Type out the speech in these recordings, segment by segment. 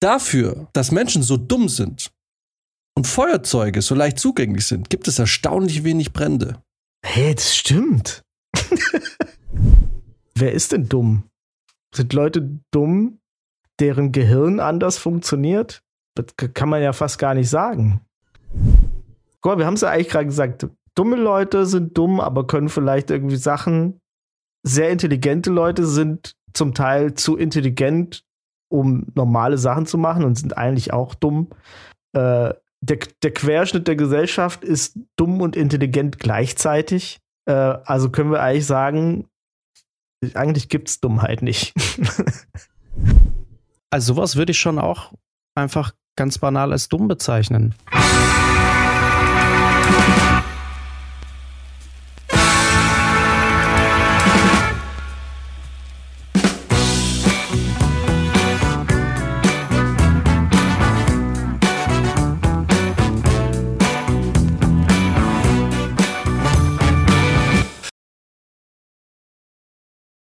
Dafür, dass Menschen so dumm sind und Feuerzeuge so leicht zugänglich sind, gibt es erstaunlich wenig Brände. Hey, das stimmt. Wer ist denn dumm? Sind Leute dumm, deren Gehirn anders funktioniert? Das kann man ja fast gar nicht sagen. Guck mal, wir haben es ja eigentlich gerade gesagt. Dumme Leute sind dumm, aber können vielleicht irgendwie Sachen. Sehr intelligente Leute sind zum Teil zu intelligent, um normale Sachen zu machen und sind eigentlich auch dumm. Äh, der, der Querschnitt der Gesellschaft ist dumm und intelligent gleichzeitig. Äh, also können wir eigentlich sagen, eigentlich gibt es Dummheit nicht. also sowas würde ich schon auch einfach ganz banal als dumm bezeichnen.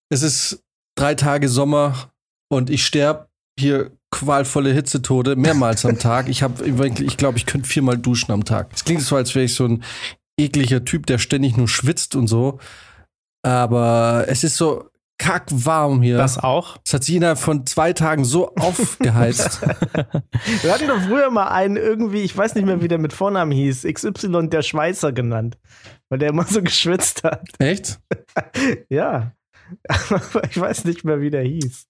Es ist drei Tage Sommer und ich sterbe hier qualvolle Hitzetode mehrmals am Tag. Ich habe, ich glaube, ich könnte viermal duschen am Tag. Es klingt so, als wäre ich so ein ekliger Typ, der ständig nur schwitzt und so. Aber es ist so kackwarm hier. Das auch? Es hat sich innerhalb von zwei Tagen so aufgeheizt. Wir hatten doch früher mal einen irgendwie, ich weiß nicht mehr, wie der mit Vornamen hieß, XY der Schweißer genannt, weil der immer so geschwitzt hat. Echt? ja. Aber ich weiß nicht mehr, wie der hieß.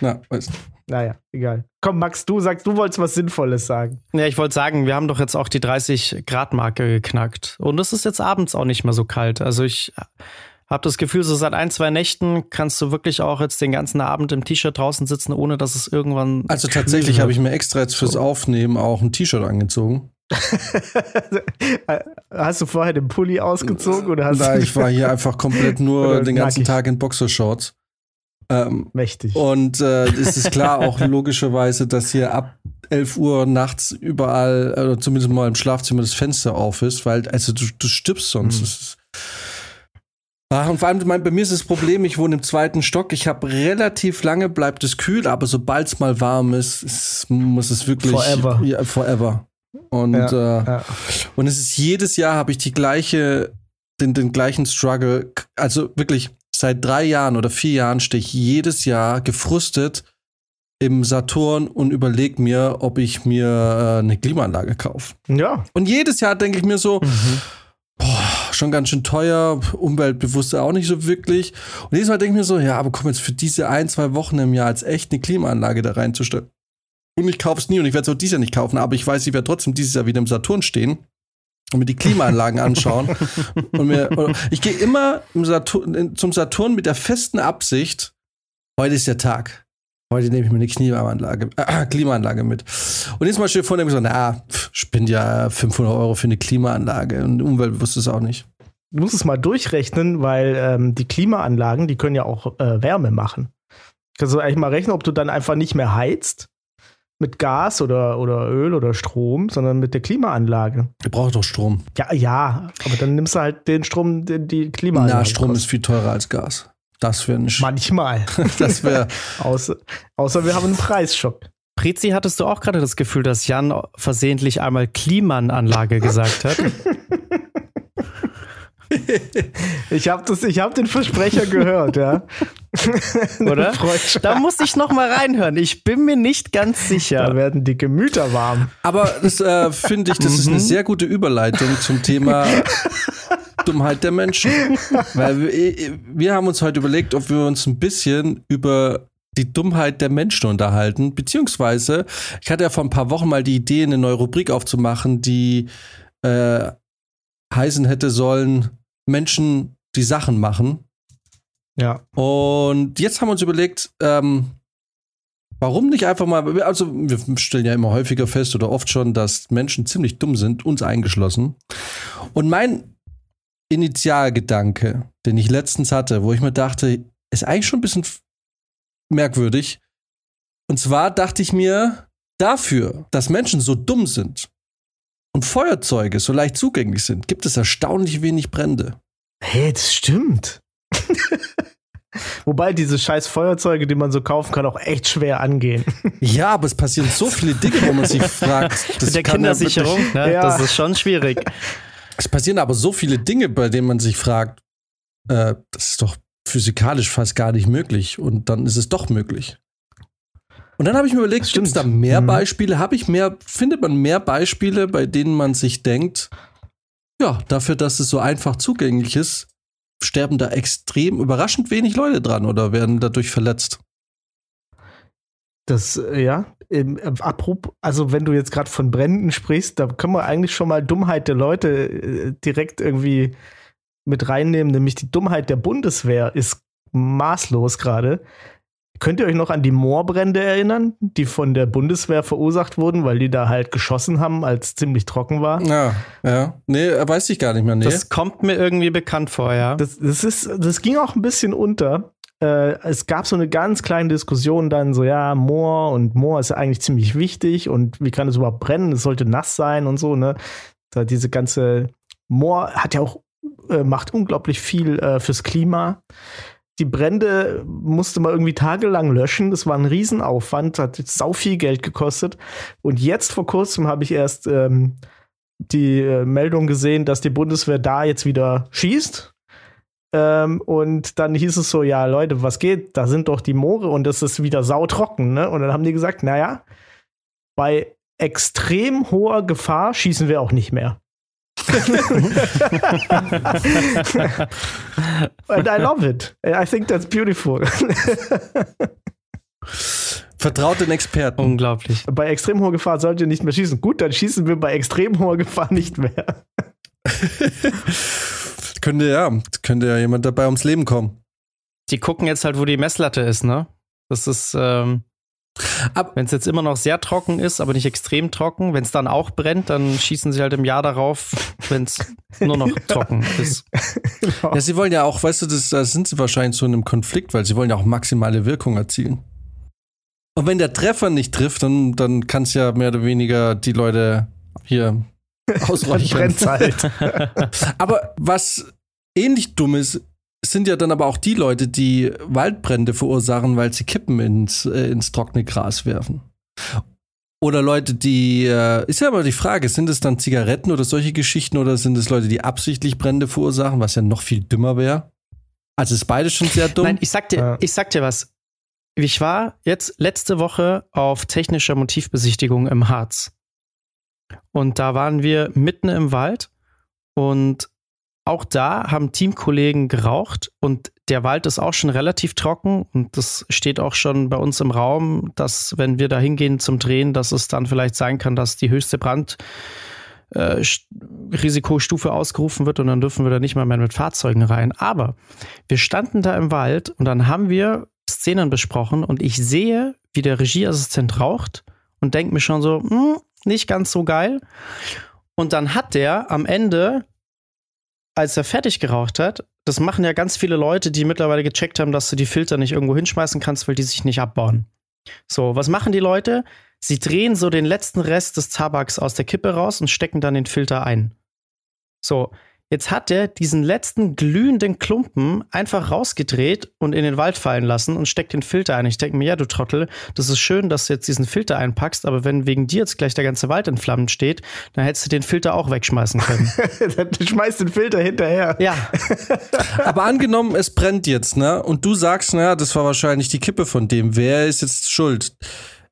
Na, weiß nicht. Naja, egal. Komm, Max, du sagst, du wolltest was Sinnvolles sagen. Ja, ich wollte sagen, wir haben doch jetzt auch die 30-Grad-Marke geknackt. Und es ist jetzt abends auch nicht mehr so kalt. Also ich habe das Gefühl, so seit ein, zwei Nächten kannst du wirklich auch jetzt den ganzen Abend im T-Shirt draußen sitzen, ohne dass es irgendwann. Also tatsächlich habe ich mir extra jetzt fürs Aufnehmen auch ein T-Shirt angezogen. hast du vorher den Pulli ausgezogen oder hast Nein, ich war hier einfach komplett nur den ganzen Tag in Boxershorts. Ähm, Mächtig. Und äh, es ist klar auch logischerweise, dass hier ab 11 Uhr nachts überall, oder zumindest mal im Schlafzimmer, das Fenster auf ist, weil also du, du stirbst sonst. Mhm. Ach, und vor allem mein, bei mir ist das Problem, ich wohne im zweiten Stock. Ich habe relativ lange, bleibt es kühl, aber sobald es mal warm ist, ist, muss es wirklich. Forever. Ja, forever. Und, ja, äh, ja. und es ist jedes Jahr habe ich die gleiche, den, den gleichen Struggle. Also wirklich seit drei Jahren oder vier Jahren stehe ich jedes Jahr gefrustet im Saturn und überlege mir, ob ich mir äh, eine Klimaanlage kaufe. Ja. Und jedes Jahr denke ich mir so, mhm. boah, schon ganz schön teuer, umweltbewusst auch nicht so wirklich. Und jedes Mal denke ich mir so, ja, aber komm jetzt für diese ein, zwei Wochen im Jahr als echt eine Klimaanlage da reinzustellen. Und ich kaufe es nie und ich werde es auch dieses Jahr nicht kaufen, aber ich weiß, ich werde trotzdem dieses Jahr wieder im Saturn stehen und mir die Klimaanlagen anschauen. und mir, ich gehe immer Saturn, zum Saturn mit der festen Absicht, heute ist der Tag. Heute nehme ich mir eine Klimaanlage, äh, Klimaanlage mit. Und jetzt mal steht vor dem so, na, ich bin ja 500 Euro für eine Klimaanlage und umweltbewusst ist auch nicht. Du musst es mal durchrechnen, weil ähm, die Klimaanlagen, die können ja auch äh, Wärme machen. Kannst du eigentlich mal rechnen, ob du dann einfach nicht mehr heizt, mit Gas oder, oder Öl oder Strom, sondern mit der Klimaanlage. Du brauchst doch Strom. Ja, ja, aber dann nimmst du halt den Strom, den die Klimaanlage. Na, Strom kostet. ist viel teurer als Gas. Das wäre nicht. Manchmal. das wäre. außer, außer wir haben einen Preisschock. Prezi, hattest du auch gerade das Gefühl, dass Jan versehentlich einmal Klimaanlage gesagt hat? ich habe hab den Versprecher gehört, ja. Oder? Da muss ich noch mal reinhören. Ich bin mir nicht ganz sicher. Da werden die Gemüter warm. Aber das äh, finde ich, das ist eine mhm. sehr gute Überleitung zum Thema Dummheit der Menschen. Weil wir, wir haben uns heute überlegt, ob wir uns ein bisschen über die Dummheit der Menschen unterhalten. Beziehungsweise, ich hatte ja vor ein paar Wochen mal die Idee, eine neue Rubrik aufzumachen, die äh, heißen hätte sollen, Menschen, die Sachen machen. Ja. Und jetzt haben wir uns überlegt, ähm, warum nicht einfach mal, also wir stellen ja immer häufiger fest oder oft schon, dass Menschen ziemlich dumm sind, uns eingeschlossen. Und mein Initialgedanke, den ich letztens hatte, wo ich mir dachte, ist eigentlich schon ein bisschen merkwürdig. Und zwar dachte ich mir, dafür, dass Menschen so dumm sind und Feuerzeuge so leicht zugänglich sind, gibt es erstaunlich wenig Brände. Hey, das stimmt. Wobei diese scheiß Feuerzeuge, die man so kaufen kann, auch echt schwer angehen. Ja, aber es passieren so viele Dinge, wo man sich fragt. Mit der Kindersicherung, ja ne? ja. das ist schon schwierig. Es passieren aber so viele Dinge, bei denen man sich fragt, äh, das ist doch physikalisch fast gar nicht möglich. Und dann ist es doch möglich. Und dann habe ich mir überlegt, gibt es da mehr mhm. Beispiele? Habe ich mehr, findet man mehr Beispiele, bei denen man sich denkt, ja, dafür, dass es so einfach zugänglich ist, sterben da extrem überraschend wenig Leute dran oder werden dadurch verletzt. Das, äh, ja, im, äh, apropos, also wenn du jetzt gerade von Bränden sprichst, da können wir eigentlich schon mal Dummheit der Leute äh, direkt irgendwie mit reinnehmen, nämlich die Dummheit der Bundeswehr ist maßlos gerade. Könnt ihr euch noch an die Moorbrände erinnern, die von der Bundeswehr verursacht wurden, weil die da halt geschossen haben, als ziemlich trocken war? Ja, ja. Nee, weiß ich gar nicht mehr. Nee. Das kommt mir irgendwie bekannt vor, ja. Das, das, ist, das ging auch ein bisschen unter. Äh, es gab so eine ganz kleine Diskussion dann so, ja, Moor und Moor ist ja eigentlich ziemlich wichtig und wie kann es überhaupt brennen? Es sollte nass sein und so, ne? Da diese ganze Moor hat ja auch, äh, macht unglaublich viel äh, fürs Klima die Brände musste man irgendwie tagelang löschen. Das war ein Riesenaufwand, hat sau viel Geld gekostet. Und jetzt vor kurzem habe ich erst ähm, die äh, Meldung gesehen, dass die Bundeswehr da jetzt wieder schießt. Ähm, und dann hieß es so, ja, Leute, was geht? Da sind doch die Moore und das ist wieder sautrocken, ne? Und dann haben die gesagt, naja, bei extrem hoher Gefahr schießen wir auch nicht mehr. And I love it. I think that's beautiful. Vertraut den Experten. Unglaublich. Bei extrem hoher Gefahr sollt ihr nicht mehr schießen. Gut, dann schießen wir bei extrem hoher Gefahr nicht mehr. könnte ja, könnte ja jemand dabei ums Leben kommen. Die gucken jetzt halt, wo die Messlatte ist, ne? Das ist, ähm, wenn es jetzt immer noch sehr trocken ist, aber nicht extrem trocken, wenn es dann auch brennt, dann schießen sie halt im Jahr darauf, wenn es nur noch trocken ist. Ja, sie wollen ja auch, weißt du, das, da sind sie wahrscheinlich so in einem Konflikt, weil sie wollen ja auch maximale Wirkung erzielen. Und wenn der Treffer nicht trifft, dann, dann kann es ja mehr oder weniger die Leute hier ausräuchern. halt. aber was ähnlich dumm ist, sind ja dann aber auch die Leute, die Waldbrände verursachen, weil sie Kippen ins, äh, ins trockene Gras werfen. Oder Leute, die, äh, ist ja aber die Frage, sind es dann Zigaretten oder solche Geschichten oder sind es Leute, die absichtlich Brände verursachen, was ja noch viel dümmer wäre? Also ist beides schon sehr dumm. Nein, ich sag dir, ja. ich sag dir was. Ich war jetzt letzte Woche auf technischer Motivbesichtigung im Harz. Und da waren wir mitten im Wald und auch da haben Teamkollegen geraucht und der Wald ist auch schon relativ trocken und das steht auch schon bei uns im Raum, dass wenn wir da hingehen zum Drehen, dass es dann vielleicht sein kann, dass die höchste Brandrisikostufe äh, ausgerufen wird und dann dürfen wir da nicht mal mehr mit Fahrzeugen rein. Aber wir standen da im Wald und dann haben wir Szenen besprochen und ich sehe, wie der Regieassistent raucht und denke mir schon so, hm, nicht ganz so geil. Und dann hat der am Ende als er fertig geraucht hat, das machen ja ganz viele Leute, die mittlerweile gecheckt haben, dass du die Filter nicht irgendwo hinschmeißen kannst, weil die sich nicht abbauen. So, was machen die Leute? Sie drehen so den letzten Rest des Tabaks aus der Kippe raus und stecken dann den Filter ein. So, Jetzt hat er diesen letzten glühenden Klumpen einfach rausgedreht und in den Wald fallen lassen und steckt den Filter ein. Ich denke mir, ja, du Trottel, das ist schön, dass du jetzt diesen Filter einpackst, aber wenn wegen dir jetzt gleich der ganze Wald in Flammen steht, dann hättest du den Filter auch wegschmeißen können. du schmeißt den Filter hinterher. Ja. aber angenommen, es brennt jetzt, ne? Und du sagst, naja, das war wahrscheinlich die Kippe von dem. Wer ist jetzt schuld?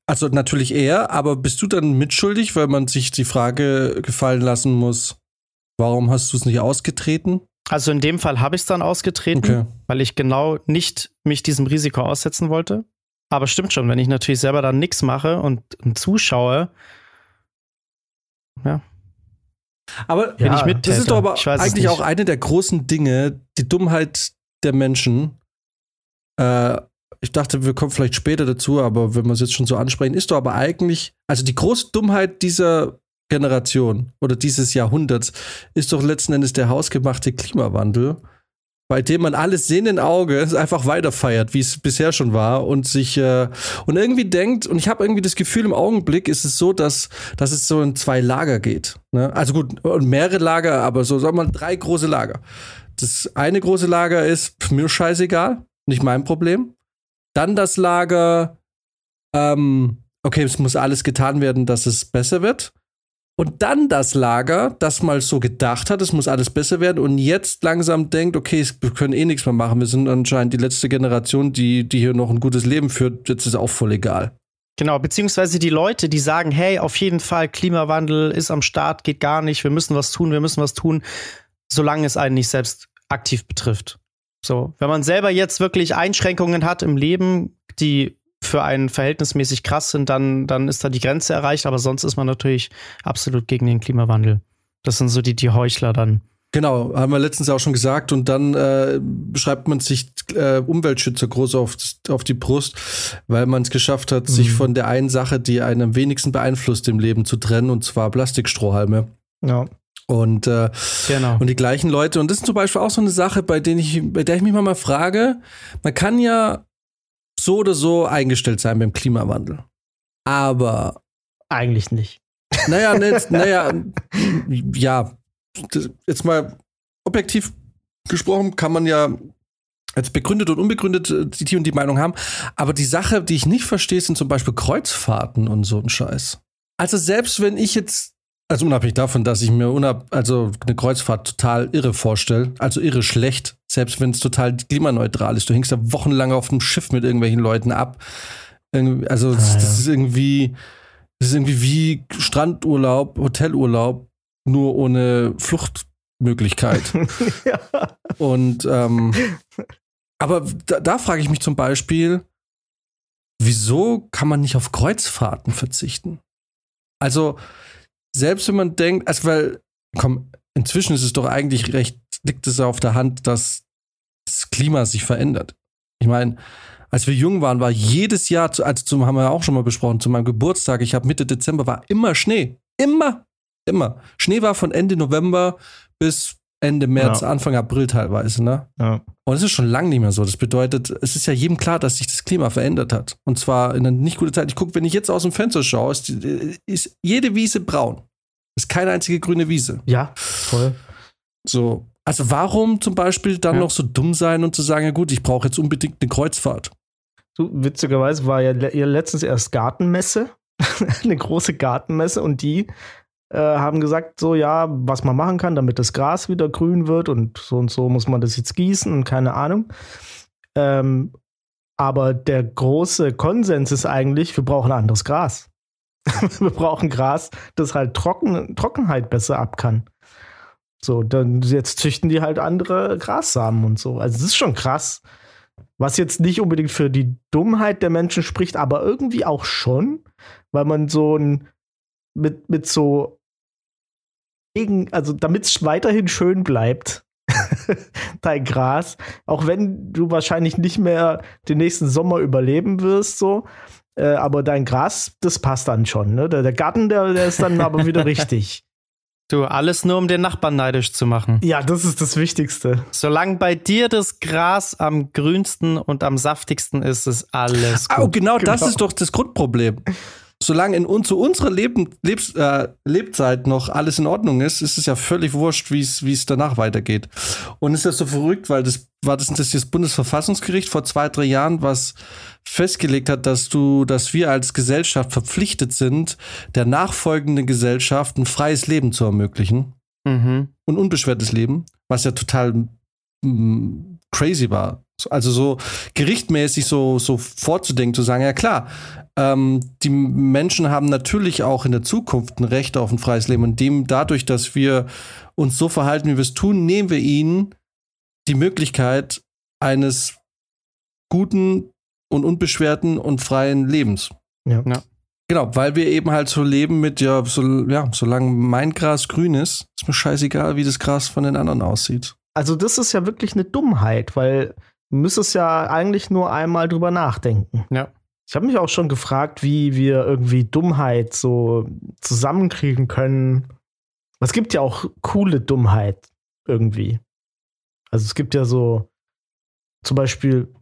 Also natürlich er, aber bist du dann mitschuldig, weil man sich die Frage gefallen lassen muss, Warum hast du es nicht ausgetreten? Also in dem Fall habe ich es dann ausgetreten, okay. weil ich genau nicht mich diesem Risiko aussetzen wollte. Aber stimmt schon, wenn ich natürlich selber dann nichts mache und, und zuschaue, ja. Aber bin ja, ich mit. Das ist doch aber eigentlich auch eine der großen Dinge, die Dummheit der Menschen. Äh, ich dachte, wir kommen vielleicht später dazu, aber wenn wir es jetzt schon so ansprechen, ist doch aber eigentlich, also die große Dummheit dieser Generation oder dieses Jahrhunderts ist doch letzten Endes der hausgemachte Klimawandel, bei dem man alles sehenden Auges einfach weiterfeiert, wie es bisher schon war und sich äh, und irgendwie denkt und ich habe irgendwie das Gefühl im Augenblick ist es so, dass dass es so in zwei Lager geht. Ne? Also gut und mehrere Lager, aber so sagen wir drei große Lager. Das eine große Lager ist mir scheißegal, nicht mein Problem. Dann das Lager, ähm, okay, es muss alles getan werden, dass es besser wird. Und dann das Lager, das mal so gedacht hat, es muss alles besser werden und jetzt langsam denkt, okay, wir können eh nichts mehr machen. Wir sind anscheinend die letzte Generation, die, die hier noch ein gutes Leben führt. Jetzt ist auch voll egal. Genau, beziehungsweise die Leute, die sagen, hey, auf jeden Fall, Klimawandel ist am Start, geht gar nicht, wir müssen was tun, wir müssen was tun, solange es einen nicht selbst aktiv betrifft. So, wenn man selber jetzt wirklich Einschränkungen hat im Leben, die für einen verhältnismäßig krass sind, dann, dann ist da die Grenze erreicht. Aber sonst ist man natürlich absolut gegen den Klimawandel. Das sind so die, die Heuchler dann. Genau, haben wir letztens auch schon gesagt. Und dann äh, schreibt man sich äh, Umweltschützer groß auf, auf die Brust, weil man es geschafft hat, mhm. sich von der einen Sache, die einen am wenigsten beeinflusst im Leben, zu trennen, und zwar Plastikstrohhalme. Ja. Und, äh, genau. und die gleichen Leute. Und das ist zum Beispiel auch so eine Sache, bei, denen ich, bei der ich mich mal frage, man kann ja so oder so eingestellt sein beim Klimawandel. Aber eigentlich nicht. Naja, ne, naja, ja, jetzt mal objektiv gesprochen kann man ja als begründet und unbegründet äh, die und die Meinung haben. Aber die Sache, die ich nicht verstehe, sind zum Beispiel Kreuzfahrten und so ein Scheiß. Also selbst wenn ich jetzt, also unabhängig davon, dass ich mir unab, also eine Kreuzfahrt total irre vorstelle, also irre schlecht, selbst wenn es total klimaneutral ist. Du hängst da wochenlang auf dem Schiff mit irgendwelchen Leuten ab. Also, das, ah, ja. das ist irgendwie, das ist irgendwie wie Strandurlaub, Hotelurlaub, nur ohne Fluchtmöglichkeit. ja. Und, ähm, aber da, da frage ich mich zum Beispiel, wieso kann man nicht auf Kreuzfahrten verzichten? Also, selbst wenn man denkt, also, weil, komm, inzwischen ist es doch eigentlich recht, liegt es auf der Hand, dass das Klima sich verändert. Ich meine, als wir jung waren, war jedes Jahr, also zum, haben wir auch schon mal besprochen, zu meinem Geburtstag, ich habe Mitte Dezember, war immer Schnee. Immer. Immer. Schnee war von Ende November bis Ende März, ja. Anfang April teilweise, ne? Ja. Und es ist schon lange nicht mehr so. Das bedeutet, es ist ja jedem klar, dass sich das Klima verändert hat. Und zwar in einer nicht gute Zeit. Ich gucke, wenn ich jetzt aus dem Fenster schaue, ist, ist jede Wiese braun. Ist keine einzige grüne Wiese. Ja, voll. So. Also warum zum Beispiel dann ja. noch so dumm sein und zu sagen, ja gut, ich brauche jetzt unbedingt eine Kreuzfahrt? So, witzigerweise war ja letztens erst Gartenmesse, eine große Gartenmesse und die äh, haben gesagt, so ja, was man machen kann, damit das Gras wieder grün wird und so und so muss man das jetzt gießen und keine Ahnung. Ähm, aber der große Konsens ist eigentlich, wir brauchen anderes Gras. wir brauchen Gras, das halt Trocken, Trockenheit besser ab kann. So, dann jetzt züchten die halt andere Grassamen und so. Also, es ist schon krass. Was jetzt nicht unbedingt für die Dummheit der Menschen spricht, aber irgendwie auch schon, weil man so ein mit, mit so also damit es weiterhin schön bleibt, dein Gras, auch wenn du wahrscheinlich nicht mehr den nächsten Sommer überleben wirst, so, äh, aber dein Gras, das passt dann schon. Ne? Der, der Garten, der, der ist dann aber wieder richtig. Du, alles nur, um den Nachbarn neidisch zu machen. Ja, das ist das Wichtigste. Solange bei dir das Gras am grünsten und am saftigsten ist, ist alles gut. Oh, genau, genau. das ist doch das Grundproblem solange in, zu unserer Leben, Lebs, äh, Lebzeit noch alles in Ordnung ist, ist es ja völlig wurscht, wie es danach weitergeht. Und ist das so verrückt, weil das war das, das, das Bundesverfassungsgericht vor zwei, drei Jahren, was festgelegt hat, dass du, dass wir als Gesellschaft verpflichtet sind, der nachfolgenden Gesellschaft ein freies Leben zu ermöglichen. Mhm. Und unbeschwertes Leben, was ja total mm, crazy war. Also so gerichtmäßig so, so vorzudenken, zu sagen, ja klar, ähm, die Menschen haben natürlich auch in der Zukunft ein Recht auf ein freies Leben. Und dem dadurch, dass wir uns so verhalten, wie wir es tun, nehmen wir ihnen die Möglichkeit eines guten und unbeschwerten und freien Lebens. Ja. ja. Genau, weil wir eben halt so leben mit, ja, so, ja, solange mein Gras grün ist, ist mir scheißegal, wie das Gras von den anderen aussieht. Also, das ist ja wirklich eine Dummheit, weil Du müsstest ja eigentlich nur einmal drüber nachdenken. Ja. Ich habe mich auch schon gefragt, wie wir irgendwie Dummheit so zusammenkriegen können. Es gibt ja auch coole Dummheit irgendwie. Also es gibt ja so zum Beispiel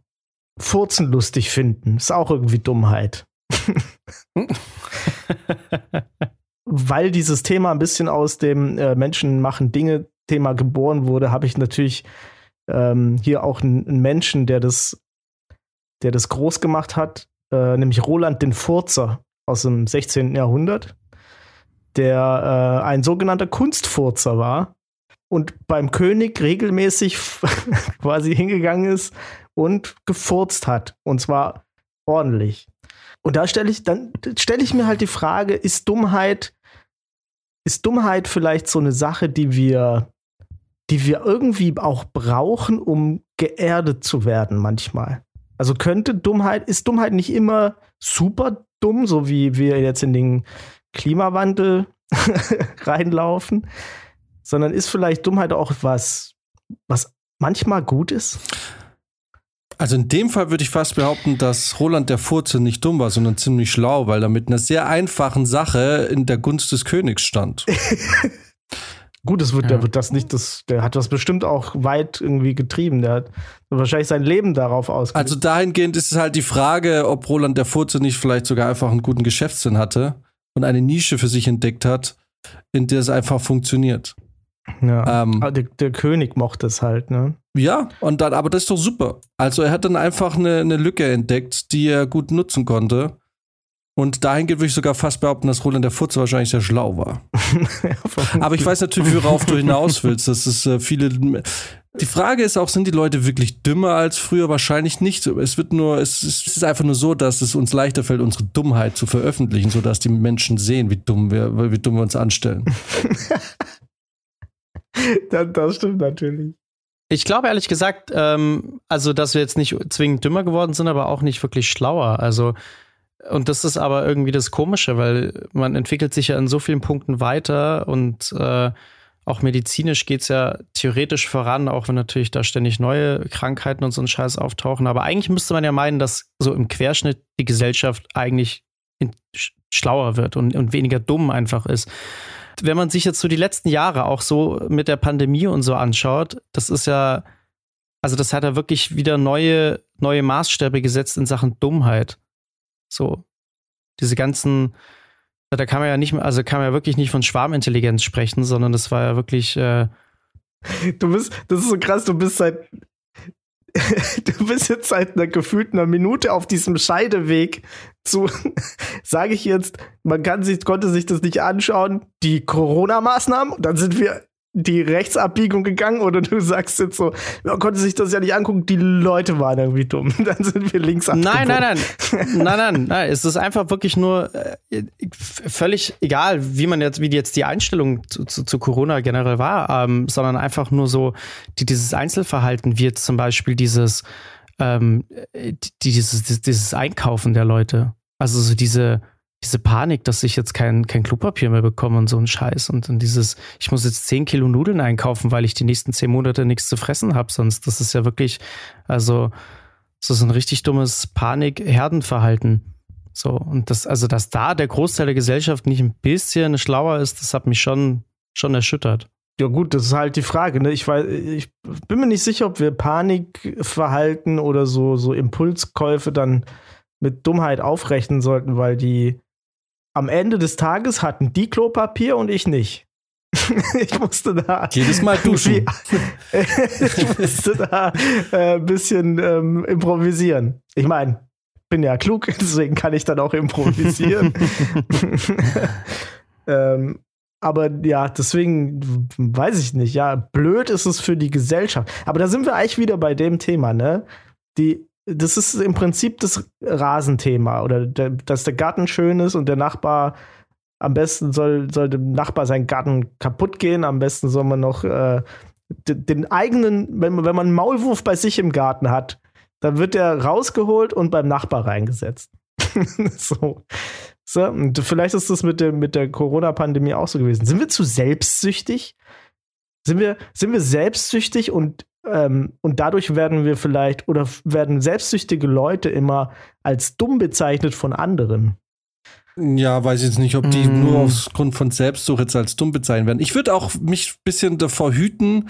Furzen lustig finden. Ist auch irgendwie Dummheit. Weil dieses Thema ein bisschen aus dem äh, Menschen machen Dinge Thema geboren wurde, habe ich natürlich ähm, hier auch einen Menschen, der das der das groß gemacht hat, äh, nämlich Roland den Furzer aus dem 16. Jahrhundert, der äh, ein sogenannter Kunstfurzer war und beim König regelmäßig quasi hingegangen ist und gefurzt hat. Und zwar ordentlich. Und da stelle ich, dann stelle ich mir halt die Frage, ist Dummheit, ist Dummheit vielleicht so eine Sache, die wir, die wir irgendwie auch brauchen, um geerdet zu werden manchmal? Also könnte Dummheit, ist Dummheit nicht immer super dumm, so wie wir jetzt in den Klimawandel reinlaufen, sondern ist vielleicht Dummheit auch was, was manchmal gut ist? Also in dem Fall würde ich fast behaupten, dass Roland der Furze nicht dumm war, sondern ziemlich schlau, weil er mit einer sehr einfachen Sache in der Gunst des Königs stand. Gut, es wird, ja. der wird das nicht, das, der hat das bestimmt auch weit irgendwie getrieben. Der hat wahrscheinlich sein Leben darauf ausgelegt. Also dahingehend ist es halt die Frage, ob Roland der Furze nicht vielleicht sogar einfach einen guten Geschäftssinn hatte und eine Nische für sich entdeckt hat, in der es einfach funktioniert. Ja. Ähm, der, der, König mochte es halt, ne? Ja, und dann, aber das ist doch super. Also er hat dann einfach eine, eine Lücke entdeckt, die er gut nutzen konnte. Und dahingehend würde ich sogar fast behaupten, dass Roland der Furze wahrscheinlich sehr schlau war. aber ich weiß natürlich, worauf du hinaus willst. Das ist äh, viele. Die Frage ist auch, sind die Leute wirklich dümmer als früher? Wahrscheinlich nicht. Es wird nur, es ist einfach nur so, dass es uns leichter fällt, unsere Dummheit zu veröffentlichen, sodass die Menschen sehen, wie dumm wir, wie dumm wir uns anstellen. das, das stimmt natürlich. Ich glaube ehrlich gesagt, ähm, also dass wir jetzt nicht zwingend dümmer geworden sind, aber auch nicht wirklich schlauer. Also und das ist aber irgendwie das Komische, weil man entwickelt sich ja in so vielen Punkten weiter und äh, auch medizinisch geht es ja theoretisch voran, auch wenn natürlich da ständig neue Krankheiten und so ein Scheiß auftauchen. Aber eigentlich müsste man ja meinen, dass so im Querschnitt die Gesellschaft eigentlich schlauer wird und, und weniger dumm einfach ist wenn man sich jetzt so die letzten Jahre auch so mit der Pandemie und so anschaut, das ist ja, also das hat ja wirklich wieder neue, neue Maßstäbe gesetzt in Sachen Dummheit. So, diese ganzen, da kann man ja nicht mehr, also kann man ja wirklich nicht von Schwarmintelligenz sprechen, sondern das war ja wirklich. Äh, du bist, das ist so krass, du bist seit du bist jetzt seit einer gefühlten Minute auf diesem Scheideweg zu, sage ich jetzt, man kann sich, konnte sich das nicht anschauen, die Corona-Maßnahmen, dann sind wir die Rechtsabbiegung gegangen oder du sagst jetzt so, man konnte sich das ja nicht angucken, die Leute waren irgendwie dumm. Dann sind wir links abgebogen. Nein, nein, nein. nein, nein, nein. Es ist einfach wirklich nur äh, völlig egal, wie man jetzt, wie jetzt die Einstellung zu, zu, zu Corona generell war, ähm, sondern einfach nur so die, dieses Einzelverhalten, wie jetzt zum Beispiel dieses, ähm, dieses, dieses Einkaufen der Leute. Also so diese, diese Panik, dass ich jetzt kein, kein Klopapier mehr bekomme und so ein Scheiß. Und dann dieses, ich muss jetzt 10 Kilo Nudeln einkaufen, weil ich die nächsten 10 Monate nichts zu fressen habe. Sonst, das ist ja wirklich, also, so ist ein richtig dummes Panik-Herdenverhalten. So, und das, also, dass da der Großteil der Gesellschaft nicht ein bisschen schlauer ist, das hat mich schon, schon erschüttert. Ja, gut, das ist halt die Frage. Ne? Ich, weiß, ich bin mir nicht sicher, ob wir Panikverhalten oder so, so Impulskäufe dann mit Dummheit aufrechnen sollten, weil die am Ende des Tages hatten die Klopapier und ich nicht. ich musste da. Jedes Mal duschen. ich musste da äh, ein bisschen ähm, improvisieren. Ich meine, bin ja klug, deswegen kann ich dann auch improvisieren. ähm, aber ja, deswegen weiß ich nicht. Ja, blöd ist es für die Gesellschaft. Aber da sind wir eigentlich wieder bei dem Thema, ne? Die das ist im Prinzip das Rasenthema oder der, dass der Garten schön ist und der Nachbar am besten soll, soll dem Nachbar sein Garten kaputt gehen. Am besten soll man noch äh, den eigenen, wenn, wenn man einen Maulwurf bei sich im Garten hat, dann wird der rausgeholt und beim Nachbar reingesetzt. so. so. Und vielleicht ist das mit der, mit der Corona-Pandemie auch so gewesen. Sind wir zu selbstsüchtig? Sind wir, sind wir selbstsüchtig und ähm, und dadurch werden wir vielleicht oder werden selbstsüchtige Leute immer als dumm bezeichnet von anderen. Ja, weiß ich jetzt nicht, ob die mm. nur aufgrund von Selbstsuche jetzt als dumm bezeichnen werden. Ich würde auch mich ein bisschen davor hüten,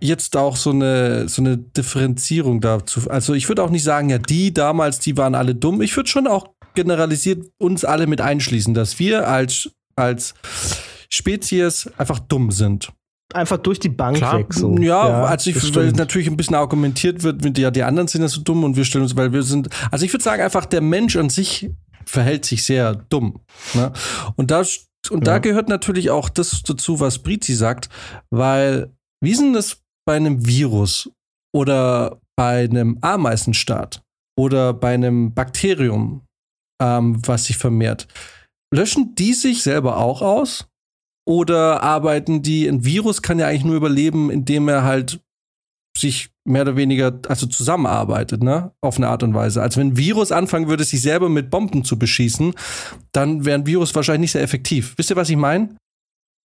jetzt auch so eine, so eine Differenzierung dazu. Also ich würde auch nicht sagen, ja, die damals, die waren alle dumm. Ich würde schon auch generalisiert uns alle mit einschließen, dass wir als, als Spezies einfach dumm sind. Einfach durch die Bank Klar. weg. So. Ja, also das ich, weil natürlich ein bisschen argumentiert wird, mit ja, die anderen sind ja so dumm und wir stellen uns, weil wir sind, also ich würde sagen einfach, der Mensch an sich verhält sich sehr dumm. Ne? Und da, und da Ja. gehört natürlich auch das dazu, was Brizi sagt, weil, wie ist denn das bei einem Virus oder bei einem Ameisenstaat oder bei einem Bakterium, ähm, was sich vermehrt? Löschen die sich selber auch aus? Oder arbeiten die, ein Virus kann ja eigentlich nur überleben, indem er halt sich mehr oder weniger, also zusammenarbeitet, ne? Auf eine Art und Weise. Also wenn ein Virus anfangen würde, sich selber mit Bomben zu beschießen, dann wäre ein Virus wahrscheinlich nicht sehr effektiv. Wisst ihr, was ich meine?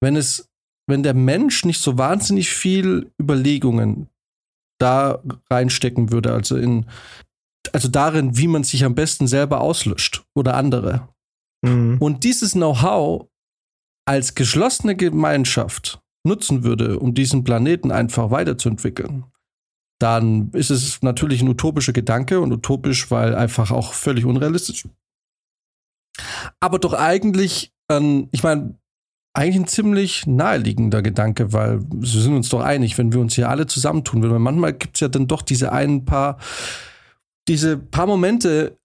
Wenn es, wenn der Mensch nicht so wahnsinnig viel Überlegungen da reinstecken würde, also in, also darin, wie man sich am besten selber auslöscht oder andere. Mhm. Und dieses Know-how als geschlossene Gemeinschaft nutzen würde, um diesen Planeten einfach weiterzuentwickeln, dann ist es natürlich ein utopischer Gedanke und utopisch, weil einfach auch völlig unrealistisch. Aber doch eigentlich, ähm, ich meine, eigentlich ein ziemlich naheliegender Gedanke, weil wir sind uns doch einig, wenn wir uns hier alle zusammentun würden. Weil manchmal gibt es ja dann doch diese ein paar, diese paar Momente,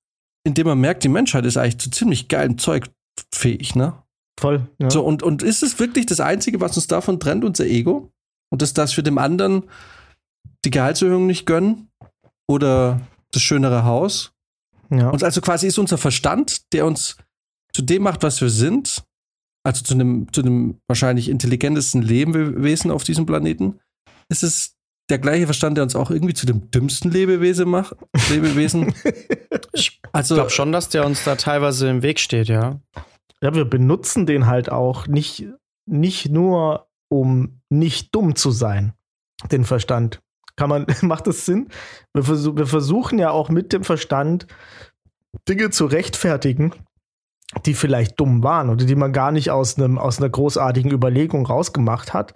in denen man merkt, die Menschheit ist eigentlich zu ziemlich geilem Zeug fähig, ne? Voll. Ja. So, und, und ist es wirklich das Einzige, was uns davon trennt, unser Ego? Und dass, dass wir dem anderen die Gehaltserhöhung nicht gönnen? Oder das schönere Haus? ja. Und also quasi ist unser Verstand, der uns zu dem macht, was wir sind, also zu einem, zu einem wahrscheinlich intelligentesten Lebewesen auf diesem Planeten, ist es der gleiche Verstand, der uns auch irgendwie zu dem dümmsten Lebewesen macht. Lebewesen. Ich Also, glaube schon, dass der uns da teilweise im Weg steht, ja. Ja, wir benutzen den halt auch nicht, nicht nur, um nicht dumm zu sein, den Verstand. Kann man, macht das Sinn? Wir, versuch, wir versuchen ja auch mit dem Verstand Dinge zu rechtfertigen, die vielleicht dumm waren oder die man gar nicht aus, einem, aus einer großartigen Überlegung rausgemacht hat,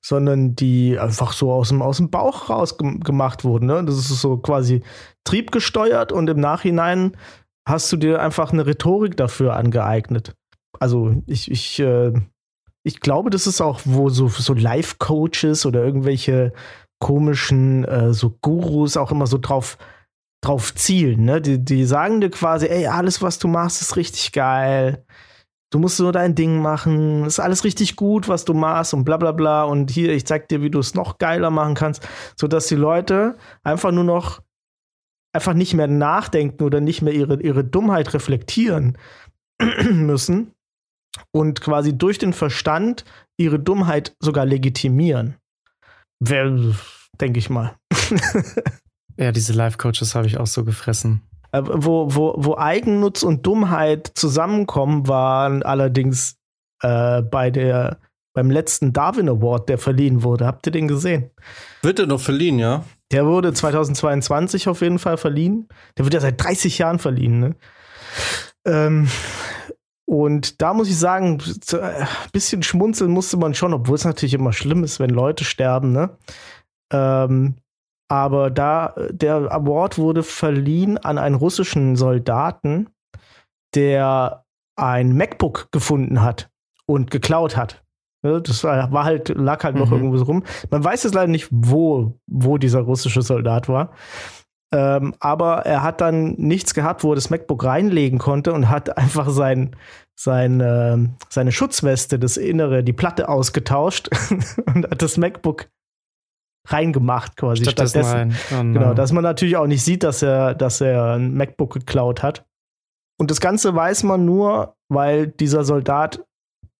sondern die einfach so aus dem, aus dem Bauch rausgemacht wurden. Ne? Das ist so quasi triebgesteuert und im Nachhinein hast du dir einfach eine Rhetorik dafür angeeignet. Also ich, ich, äh, ich glaube, das ist auch, wo so, so Life-Coaches oder irgendwelche komischen äh, so Gurus auch immer so drauf, drauf zielen. Ne? Die, die sagen dir quasi, ey, alles, was du machst, ist richtig geil. Du musst nur dein Ding machen. Ist alles richtig gut, was du machst und bla bla bla. Und hier, ich zeig dir, wie du es noch geiler machen kannst, sodass die Leute einfach nur noch einfach nicht mehr nachdenken oder nicht mehr ihre, ihre Dummheit reflektieren müssen und quasi durch den Verstand ihre Dummheit sogar legitimieren. Denke ich mal. Ja, diese Life-Coaches habe ich auch so gefressen. Wo, wo, wo Eigennutz und Dummheit zusammenkommen, waren allerdings äh, bei der, beim letzten Darwin Award, der verliehen wurde. Habt ihr den gesehen? wird er noch verliehen, ja? Der wurde 2022 auf jeden Fall verliehen. Der wird ja seit 30 Jahren verliehen. Ne? Ähm, und da muss ich sagen, so, äh, ein bisschen schmunzeln musste man schon, obwohl es natürlich immer schlimm ist, wenn Leute sterben. Ne? Ähm, aber da, der Award wurde verliehen an einen russischen Soldaten, der ein MacBook gefunden hat und geklaut hat. Ne, Das war war halt, lag halt noch Mhm. irgendwo so rum. Man weiß jetzt leider nicht, wo, wo dieser russische Soldat war. Ähm, aber er hat dann nichts gehabt, wo er das MacBook reinlegen konnte und hat einfach sein, sein, ähm, seine Schutzweste, das Innere, die Platte ausgetauscht und hat das MacBook reingemacht quasi. Stattdessen rein. Oh Genau, no. dass man natürlich auch nicht sieht, dass er, dass er ein MacBook geklaut hat. Und das Ganze weiß man nur, weil dieser Soldat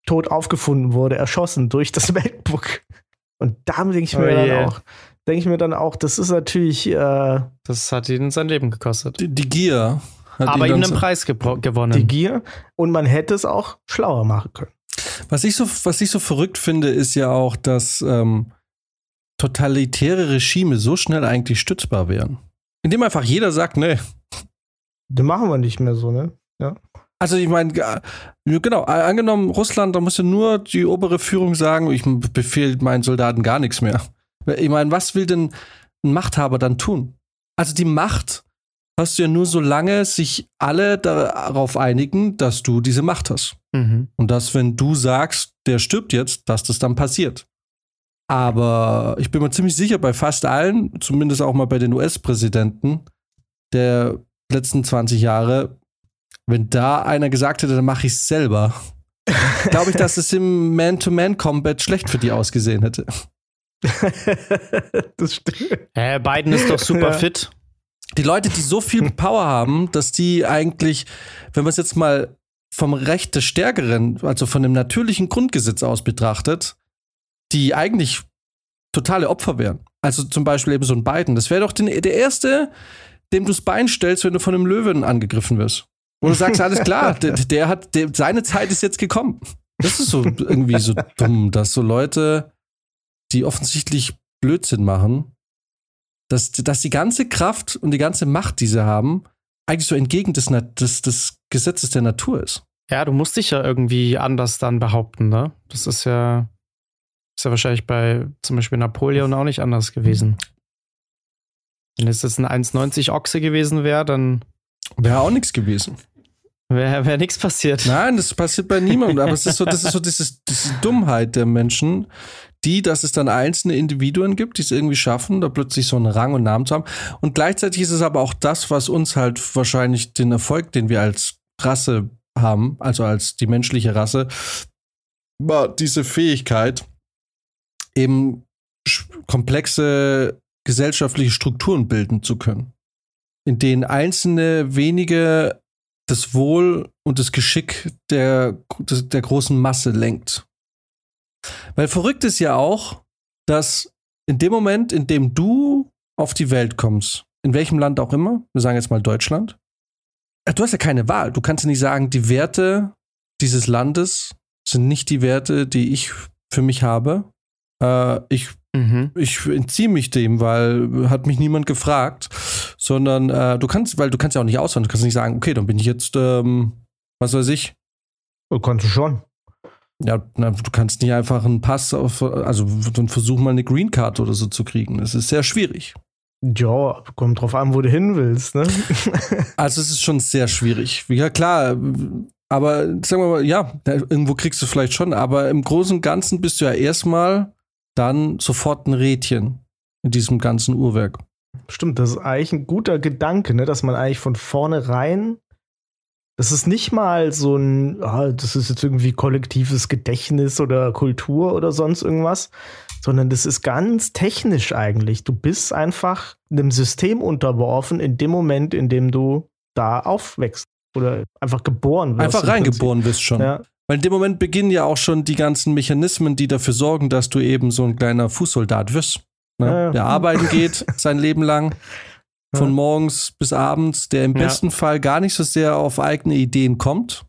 tot aufgefunden wurde, erschossen durch das MacBook. Und da denke ich mir Oh dann je. auch, denke ich mir dann auch, das ist natürlich, äh, Das hat ihn sein Leben gekostet. Die, die Gier. hat Aber ihn ihm einen Preis gewonnen. die Gier. Und man hätte es auch schlauer machen können. Was ich so, was ich so verrückt finde, ist ja auch, dass ähm, totalitäre Regime so schnell eigentlich stützbar wären. Indem einfach jeder sagt, nee. Das machen wir nicht mehr so, ne? Also ich meine, ja, genau, angenommen Russland, da muss ja nur die obere Führung sagen, ich befehle meinen Soldaten gar nichts mehr. Ich meine, was will denn ein Machthaber dann tun? Also die Macht hast du ja nur, solange sich alle darauf einigen, dass du diese Macht hast. Mhm. Und dass, wenn du sagst, der stirbt jetzt, dass das dann passiert. Aber ich bin mir ziemlich sicher, bei fast allen, zumindest auch mal bei den US-Präsidenten der letzten 20 Jahre, wenn da einer gesagt hätte, dann mache ich es selber, glaube ich, dass es im Man-to-Man-Combat schlecht für die ausgesehen hätte. das stimmt. Äh, Biden ist doch super ja. fit. Die Leute, die so viel Power haben, dass die eigentlich, wenn man es jetzt mal vom Recht des Stärkeren, also von dem natürlichen Grundgesetz aus betrachtet, die eigentlich totale Opfer wären. Also zum Beispiel eben so ein Biden. Das wäre doch den, der erste, dem du das Bein stellst, wenn du von einem Löwen angegriffen wirst. Wo du sagst, alles klar, der, der hat, der, seine Zeit ist jetzt gekommen. Das ist so irgendwie so dumm, dass so Leute, die offensichtlich Blödsinn machen, dass, dass die ganze Kraft und die ganze Macht, die sie haben, eigentlich so entgegen des, des, des Gesetzes der Natur ist. Ja, du musst dich ja irgendwie anders dann behaupten, ne? Das ist ja, ist ja wahrscheinlich bei zum Beispiel Napoleon auch nicht anders gewesen. Wenn es jetzt ein 1,90 Ochse gewesen wäre, dann. Wäre auch nichts gewesen. Wäre wär nichts passiert. Nein, das passiert bei niemandem. Aber es ist so, das ist so dieses, diese Dummheit der Menschen, die, dass es dann einzelne Individuen gibt, die es irgendwie schaffen, da plötzlich so einen Rang und Namen zu haben. Und gleichzeitig ist es aber auch das, was uns halt wahrscheinlich den Erfolg, den wir als Rasse haben, also als die menschliche Rasse, war diese Fähigkeit, eben komplexe gesellschaftliche Strukturen bilden zu können, in denen einzelne wenige das Wohl und das Geschick der, der großen Masse lenkt. Weil verrückt ist ja auch, dass in dem Moment, in dem du auf die Welt kommst, in welchem Land auch immer, wir sagen jetzt mal Deutschland, äh, du hast ja keine Wahl. Du kannst ja nicht sagen, die Werte dieses Landes sind nicht die Werte, die ich für mich habe. Äh, ich Mhm. Ich entziehe mich dem, weil hat mich niemand gefragt, sondern äh, du kannst, weil du kannst ja auch nicht auswandern, du kannst nicht sagen, okay, dann bin ich jetzt, ähm, was weiß ich. Du kannst schon. Ja, na, du kannst nicht einfach einen Pass auf, also dann versuch mal eine Green Card oder so zu kriegen. Das ist sehr schwierig. Ja, kommt drauf an, wo du hin willst, ne? also es ist schon sehr schwierig. Ja, klar, aber sagen wir mal, ja, irgendwo kriegst du vielleicht schon, aber im Großen und Ganzen bist du ja erstmal dann sofort ein Rädchen in diesem ganzen Uhrwerk. Stimmt, das ist eigentlich ein guter Gedanke, ne? dass man eigentlich von vornherein, das ist nicht mal so ein, ah, das ist jetzt irgendwie kollektives Gedächtnis oder Kultur oder sonst irgendwas, sondern das ist ganz technisch eigentlich. Du bist einfach einem System unterworfen in dem Moment, in dem du da aufwächst oder einfach geboren wirst. Einfach reingeboren bist schon. Ja. Weil in dem Moment beginnen ja auch schon die ganzen Mechanismen, die dafür sorgen, dass du eben so ein kleiner Fußsoldat wirst. Ne? Ja, ja. Der arbeiten geht sein Leben lang, von ja. morgens bis abends, der im besten Fall gar nicht so sehr auf eigene Ideen kommt,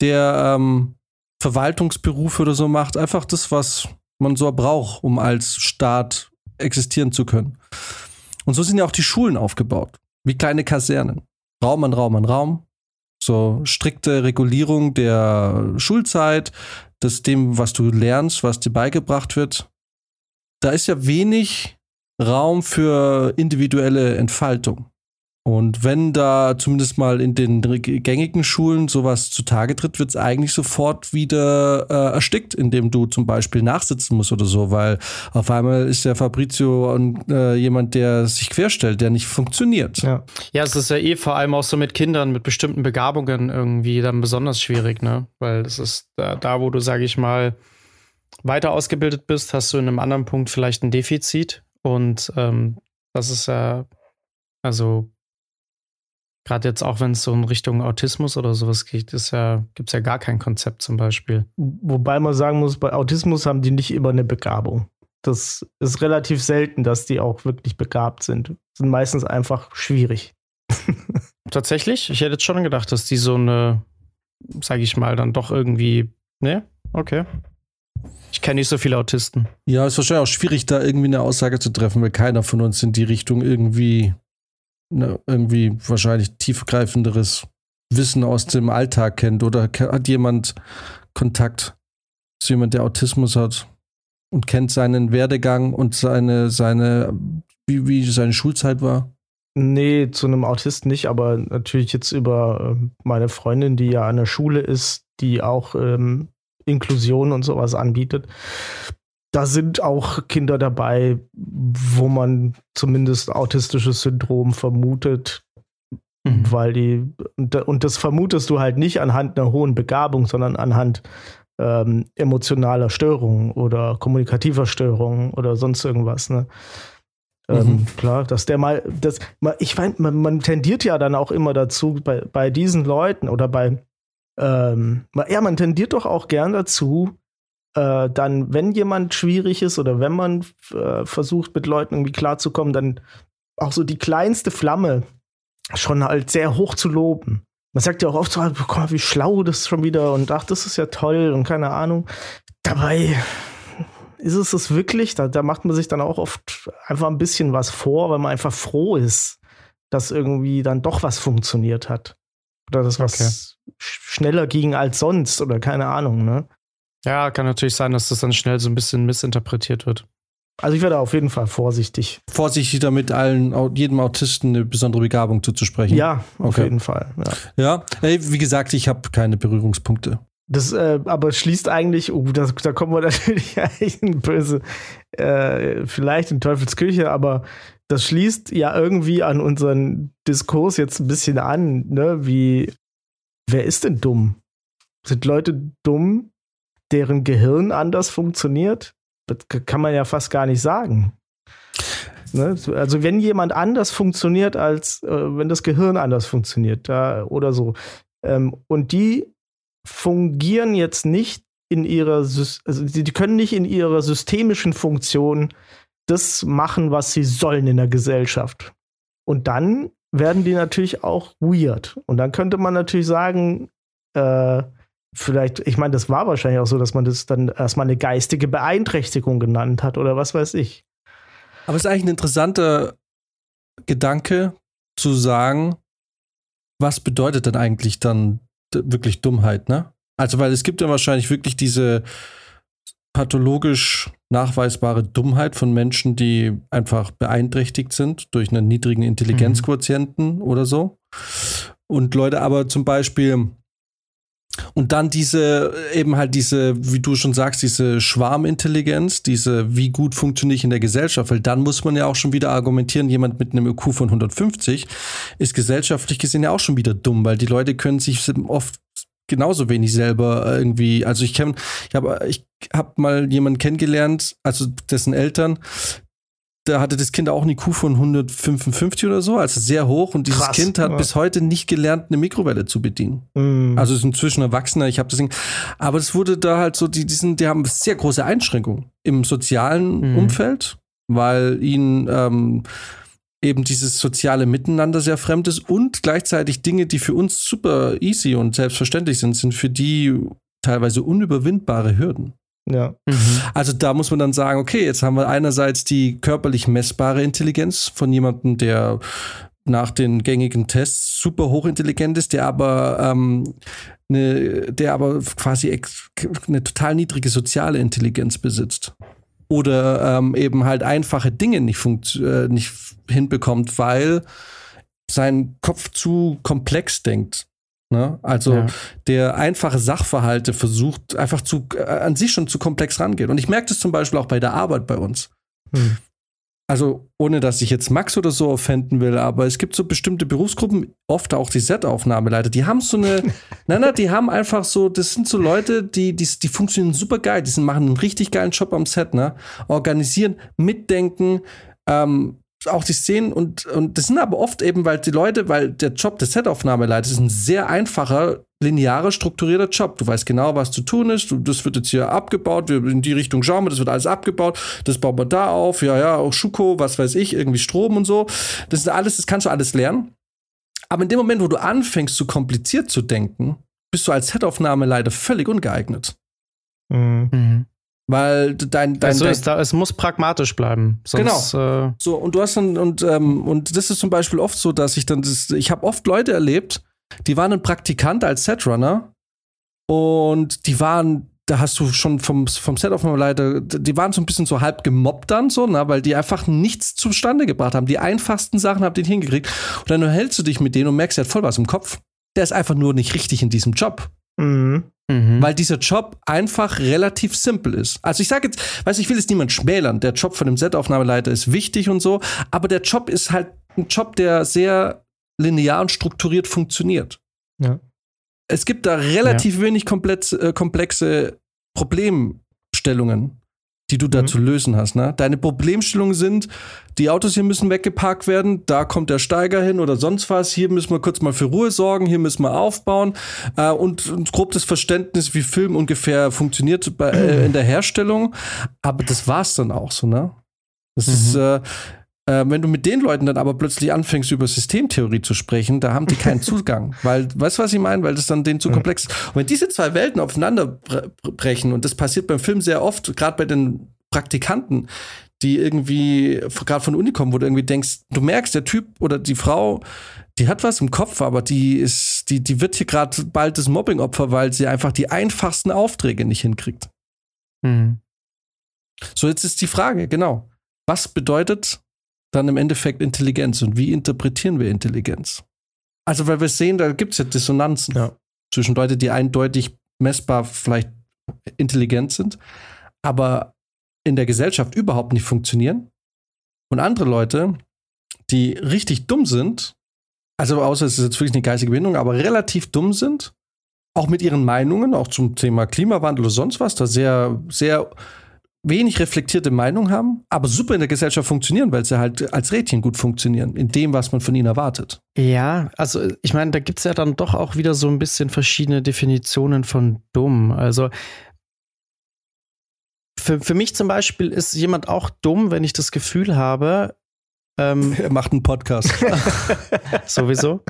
der ähm, Verwaltungsberufe oder so macht, einfach das, was man so braucht, um als Staat existieren zu können. Und so sind ja auch die Schulen aufgebaut, wie kleine Kasernen. Raum an Raum an Raum, so strikte Regulierung der Schulzeit, das dem, was du lernst, was dir beigebracht wird. Da ist ja wenig Raum für individuelle Entfaltung. Und wenn da zumindest mal in den gängigen Schulen sowas zutage tritt, wird es eigentlich sofort wieder äh, erstickt, indem du zum Beispiel nachsitzen musst oder so, weil auf einmal ist der Fabrizio und, äh, jemand, der sich querstellt, der nicht funktioniert. Ja. ja, es ist ja eh vor allem auch so mit Kindern mit bestimmten Begabungen irgendwie dann besonders schwierig, ne? Weil das ist da, da wo du, sag ich mal, weiter ausgebildet bist, hast du in einem anderen Punkt vielleicht ein Defizit und ähm, das ist ja, also Gerade jetzt auch, wenn es so in Richtung Autismus oder sowas geht, ist ja, gibt es ja gar kein Konzept zum Beispiel. Wobei man sagen muss, bei Autismus haben die nicht immer eine Begabung. Das ist relativ selten, dass die auch wirklich begabt sind. Sind meistens einfach schwierig. Tatsächlich? Ich hätte jetzt schon gedacht, dass die so eine, sage ich mal, dann doch irgendwie. Ne? Okay. Ich kenne nicht so viele Autisten. Ja, ist wahrscheinlich auch schwierig, da irgendwie eine Aussage zu treffen, weil keiner von uns in die Richtung irgendwie ne, irgendwie wahrscheinlich tiefgreifenderes Wissen aus dem Alltag kennt oder hat jemand Kontakt zu jemand, der Autismus hat und kennt seinen Werdegang und seine, seine, wie, wie seine Schulzeit war? Nee, zu einem Autisten nicht, aber natürlich jetzt über ähm, meine Freundin, die ja an der Schule ist, die auch ähm, Inklusion und sowas anbietet. da sind auch Kinder dabei, wo man zumindest autistisches Syndrom vermutet, mhm. weil die, und das vermutest du halt nicht anhand einer hohen Begabung, sondern anhand ähm, emotionaler Störungen oder kommunikativer Störungen oder sonst irgendwas. Ne? Ähm, mhm. klar, dass der mal, das, ich meine, man, man, tendiert ja dann auch immer dazu, bei, bei diesen Leuten oder bei, ähm, ja, man tendiert doch auch gern dazu, äh, dann, wenn jemand schwierig ist oder wenn man äh, versucht, mit Leuten irgendwie klarzukommen, dann auch so die kleinste Flamme schon halt sehr hoch zu loben. Man sagt ja auch oft so, guck mal, wie schlau das schon wieder und ach, das ist ja toll und keine Ahnung. Dabei ist es das wirklich? Da, da macht man sich dann auch oft einfach ein bisschen was vor, weil man einfach froh ist, dass irgendwie dann doch was funktioniert hat. Oder dass was okay. schneller ging als sonst oder keine Ahnung, ne? Ja, kann natürlich sein, dass das dann schnell so ein bisschen missinterpretiert wird. Also ich werde auf jeden Fall vorsichtig. Vorsichtig damit, allen, jedem Autisten eine besondere Begabung zuzusprechen. Ja, auf okay. jeden Fall. Ja, ja wie gesagt, ich habe keine Berührungspunkte. Das äh, aber schließt eigentlich, oh, das, da kommen wir natürlich eigentlich in böse, äh, vielleicht in Teufelsküche, aber das schließt ja irgendwie an unseren Diskurs jetzt ein bisschen an, ne? Wie, wer ist denn dumm? Sind Leute dumm, deren Gehirn anders funktioniert? Das kann man ja fast gar nicht sagen. Ne? Also wenn jemand anders funktioniert als, äh, wenn das Gehirn anders funktioniert da, oder so. Ähm, und die fungieren jetzt nicht in ihrer, also die können nicht in ihrer systemischen Funktion das machen, was sie sollen in der Gesellschaft. Und dann werden die natürlich auch weird. Und dann könnte man natürlich sagen, äh, vielleicht, ich meine, das war wahrscheinlich auch so, dass man das dann erstmal eine geistige Beeinträchtigung genannt hat oder was weiß ich. Aber es ist eigentlich ein interessanter Gedanke zu sagen, was bedeutet denn eigentlich dann wirklich Dummheit, ne? Also, weil es gibt ja wahrscheinlich wirklich diese pathologisch nachweisbare Dummheit von Menschen, die einfach beeinträchtigt sind durch einen niedrigen Intelligenzquotienten mhm. oder so. Und Leute aber zum Beispiel und dann diese, eben halt diese, wie du schon sagst, diese Schwarmintelligenz, diese, wie gut funktioniere ich in der Gesellschaft, weil dann muss man ja auch schon wieder argumentieren, jemand mit einem IQ von 150 ist gesellschaftlich gesehen ja auch schon wieder dumm, weil die Leute können sich oft genauso wenig selber irgendwie, also ich kenne, ich habe ich hab mal jemanden kennengelernt, also dessen Eltern, da hatte das Kind auch eine IQ von 155 oder so, also sehr hoch. Und dieses Krass, Kind hat ja. bis heute nicht gelernt, eine Mikrowelle zu bedienen. Mm. Also ist inzwischen Erwachsener, ich habe das Ding. Aber es wurde da halt so, die, die, sind, die haben sehr große Einschränkungen im sozialen mm. Umfeld, weil ihnen ähm, eben dieses soziale Miteinander sehr fremd ist und gleichzeitig Dinge, die für uns super easy und selbstverständlich sind, sind für die teilweise unüberwindbare Hürden. Ja. Mhm. Also da muss man dann sagen, okay, jetzt haben wir einerseits die körperlich messbare Intelligenz von jemandem, der nach den gängigen Tests super hochintelligent ist, der aber ähm, ne, der aber quasi eine total niedrige soziale Intelligenz besitzt. Oder ähm, eben halt einfache Dinge nicht, äh, nicht hinbekommt, weil sein Kopf zu komplex denkt. Ne? Also ja. der einfache Sachverhalte versucht einfach zu äh, an sich schon zu komplex rangeht. Und ich merke das zum Beispiel auch bei der Arbeit bei uns. Hm. Also ohne dass ich jetzt Max oder so offenden will, aber es gibt so bestimmte Berufsgruppen, oft auch die Set-Aufnahmeleiter, die haben so eine, nein, nein, die haben einfach so, das sind so Leute, die, die, die funktionieren super geil, die sind, machen einen richtig geilen Job am Set, ne? Organisieren, mitdenken, ähm, auch die Szenen und, und das sind aber oft eben, weil die Leute, weil der Job des Setaufnahmeleiters ist ein sehr einfacher, linearer, strukturierter Job. Du weißt genau, was zu tun ist. Du, das wird jetzt hier abgebaut. Wir in die Richtung schauen wir, das wird alles abgebaut. Das bauen wir da auf. Ja, ja, auch Schuko, was weiß ich, irgendwie Strom und so. Das ist alles, das kannst du alles lernen. Aber in dem Moment, wo du anfängst, zu kompliziert zu denken, bist du als Setaufnahmeleiter völlig ungeeignet. Mhm. Weil dein, dein, also es, da, es muss pragmatisch bleiben. Sonst, genau. Äh so, und du hast dann, und, ähm, und das ist zum Beispiel oft so, dass ich dann, das, ich habe oft Leute erlebt, die waren ein Praktikant als Setrunner und die waren, da hast du schon vom, vom Set-Aufnahmeleiter, die waren so ein bisschen so halb gemobbt dann so, ne, weil die einfach nichts zustande gebracht haben. Die einfachsten Sachen haben den hingekriegt. Und dann hältst du dich mit denen und merkst, er hat voll was im Kopf. Der ist einfach nur nicht richtig in diesem Job. Mhm. Mhm. Weil dieser Job einfach relativ simpel ist. Also ich sage jetzt, weiß ich will jetzt niemand schmälern. Der Job von dem Set-Aufnahmeleiter ist wichtig und so, aber der Job ist halt ein Job, der sehr linear und strukturiert funktioniert. Ja. Es gibt da relativ ja. wenig komplexe, äh, komplexe Problemstellungen die du da mhm. zu lösen hast. Ne? Deine Problemstellungen sind, die Autos hier müssen weggeparkt werden, da kommt der Steiger hin oder sonst was, hier müssen wir kurz mal für Ruhe sorgen, hier müssen wir aufbauen äh, und, und grob das Verständnis, wie Film ungefähr funktioniert bei, äh, in der Herstellung. Aber das war's dann auch so, ne? Das mhm. ist, äh, äh, wenn du mit den Leuten dann aber plötzlich anfängst, über Systemtheorie zu sprechen, da haben die keinen Zugang. Weil, weißt du, was ich meine? Weil das dann denen zu komplex ist. Und wenn diese zwei Welten aufeinander brechen, und das passiert beim Film sehr oft, gerade bei den Praktikanten, die irgendwie gerade von der Uni kommen, wo du irgendwie denkst, du merkst, der Typ oder die Frau, die hat was im Kopf, aber die ist, die, die wird hier gerade bald das Mobbing-Opfer, weil sie einfach die einfachsten Aufträge nicht hinkriegt. Mhm. So, jetzt ist die Frage, genau. Was bedeutet dann im Endeffekt Intelligenz und wie interpretieren wir Intelligenz? Also, weil wir sehen, da gibt es ja Dissonanzen ja. zwischen Leuten, die eindeutig messbar vielleicht intelligent sind, aber in der Gesellschaft überhaupt nicht funktionieren. Und andere Leute, die richtig dumm sind, also außer es ist jetzt wirklich eine geistige Bindung, aber relativ dumm sind, auch mit ihren Meinungen, auch zum Thema Klimawandel oder sonst was, da sehr, sehr wenig reflektierte Meinung haben, aber super in der Gesellschaft funktionieren, weil sie halt als Rädchen gut funktionieren, in dem, was man von ihnen erwartet. Ja, also ich meine, da gibt es ja dann doch auch wieder so ein bisschen verschiedene Definitionen von dumm. Also für, für mich zum Beispiel ist jemand auch dumm, wenn ich das Gefühl habe, ähm, er macht einen Podcast. Sowieso.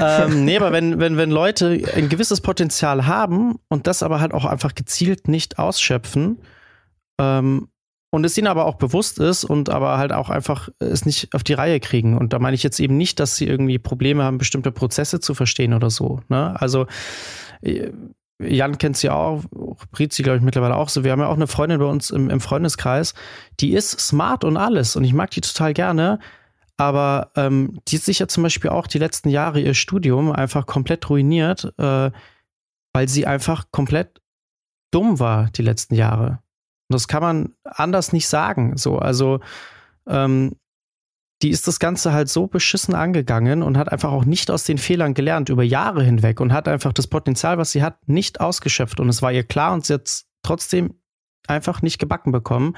ähm, nee, aber wenn, wenn, wenn Leute ein gewisses Potenzial haben und das aber halt auch einfach gezielt nicht ausschöpfen, ähm, und es ihnen aber auch bewusst ist und aber halt auch einfach es nicht auf die Reihe kriegen. Und da meine ich jetzt eben nicht, dass sie irgendwie Probleme haben, bestimmte Prozesse zu verstehen oder so. Ne? Also äh, Jan kennt sie auch, Brizi glaube ich mittlerweile auch so. Wir haben ja auch eine Freundin bei uns im, im, Freundeskreis, die ist smart und alles und ich mag die total gerne. Aber ähm, die hat sich ja zum Beispiel auch die letzten Jahre ihr Studium einfach komplett ruiniert, äh, weil sie einfach komplett dumm war die letzten Jahre. Und das kann man anders nicht sagen. So, also ähm, die ist das Ganze halt so beschissen angegangen und hat einfach auch nicht aus den Fehlern gelernt über Jahre hinweg und hat einfach das Potenzial, was sie hat, nicht ausgeschöpft. Und es war ihr klar und sie hat es trotzdem einfach nicht gebacken bekommen.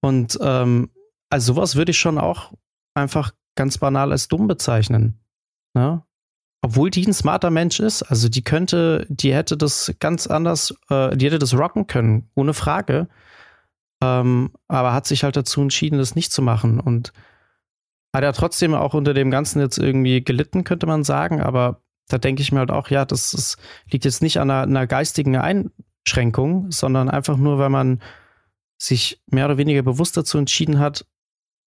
Und ähm, also sowas würde ich schon auch einfach ganz banal als dumm bezeichnen. Ne? Obwohl die ein smarter Mensch ist, also die könnte, die hätte das ganz anders, äh, die hätte das rocken können, ohne Frage. Ähm, aber hat sich halt dazu entschieden, das nicht zu machen. Und hat er trotzdem auch unter dem Ganzen jetzt irgendwie gelitten, könnte man sagen. Aber da denke ich mir halt auch, ja, das ist, liegt jetzt nicht an einer, einer geistigen Einschränkung, sondern einfach nur, weil man sich mehr oder weniger bewusst dazu entschieden hat,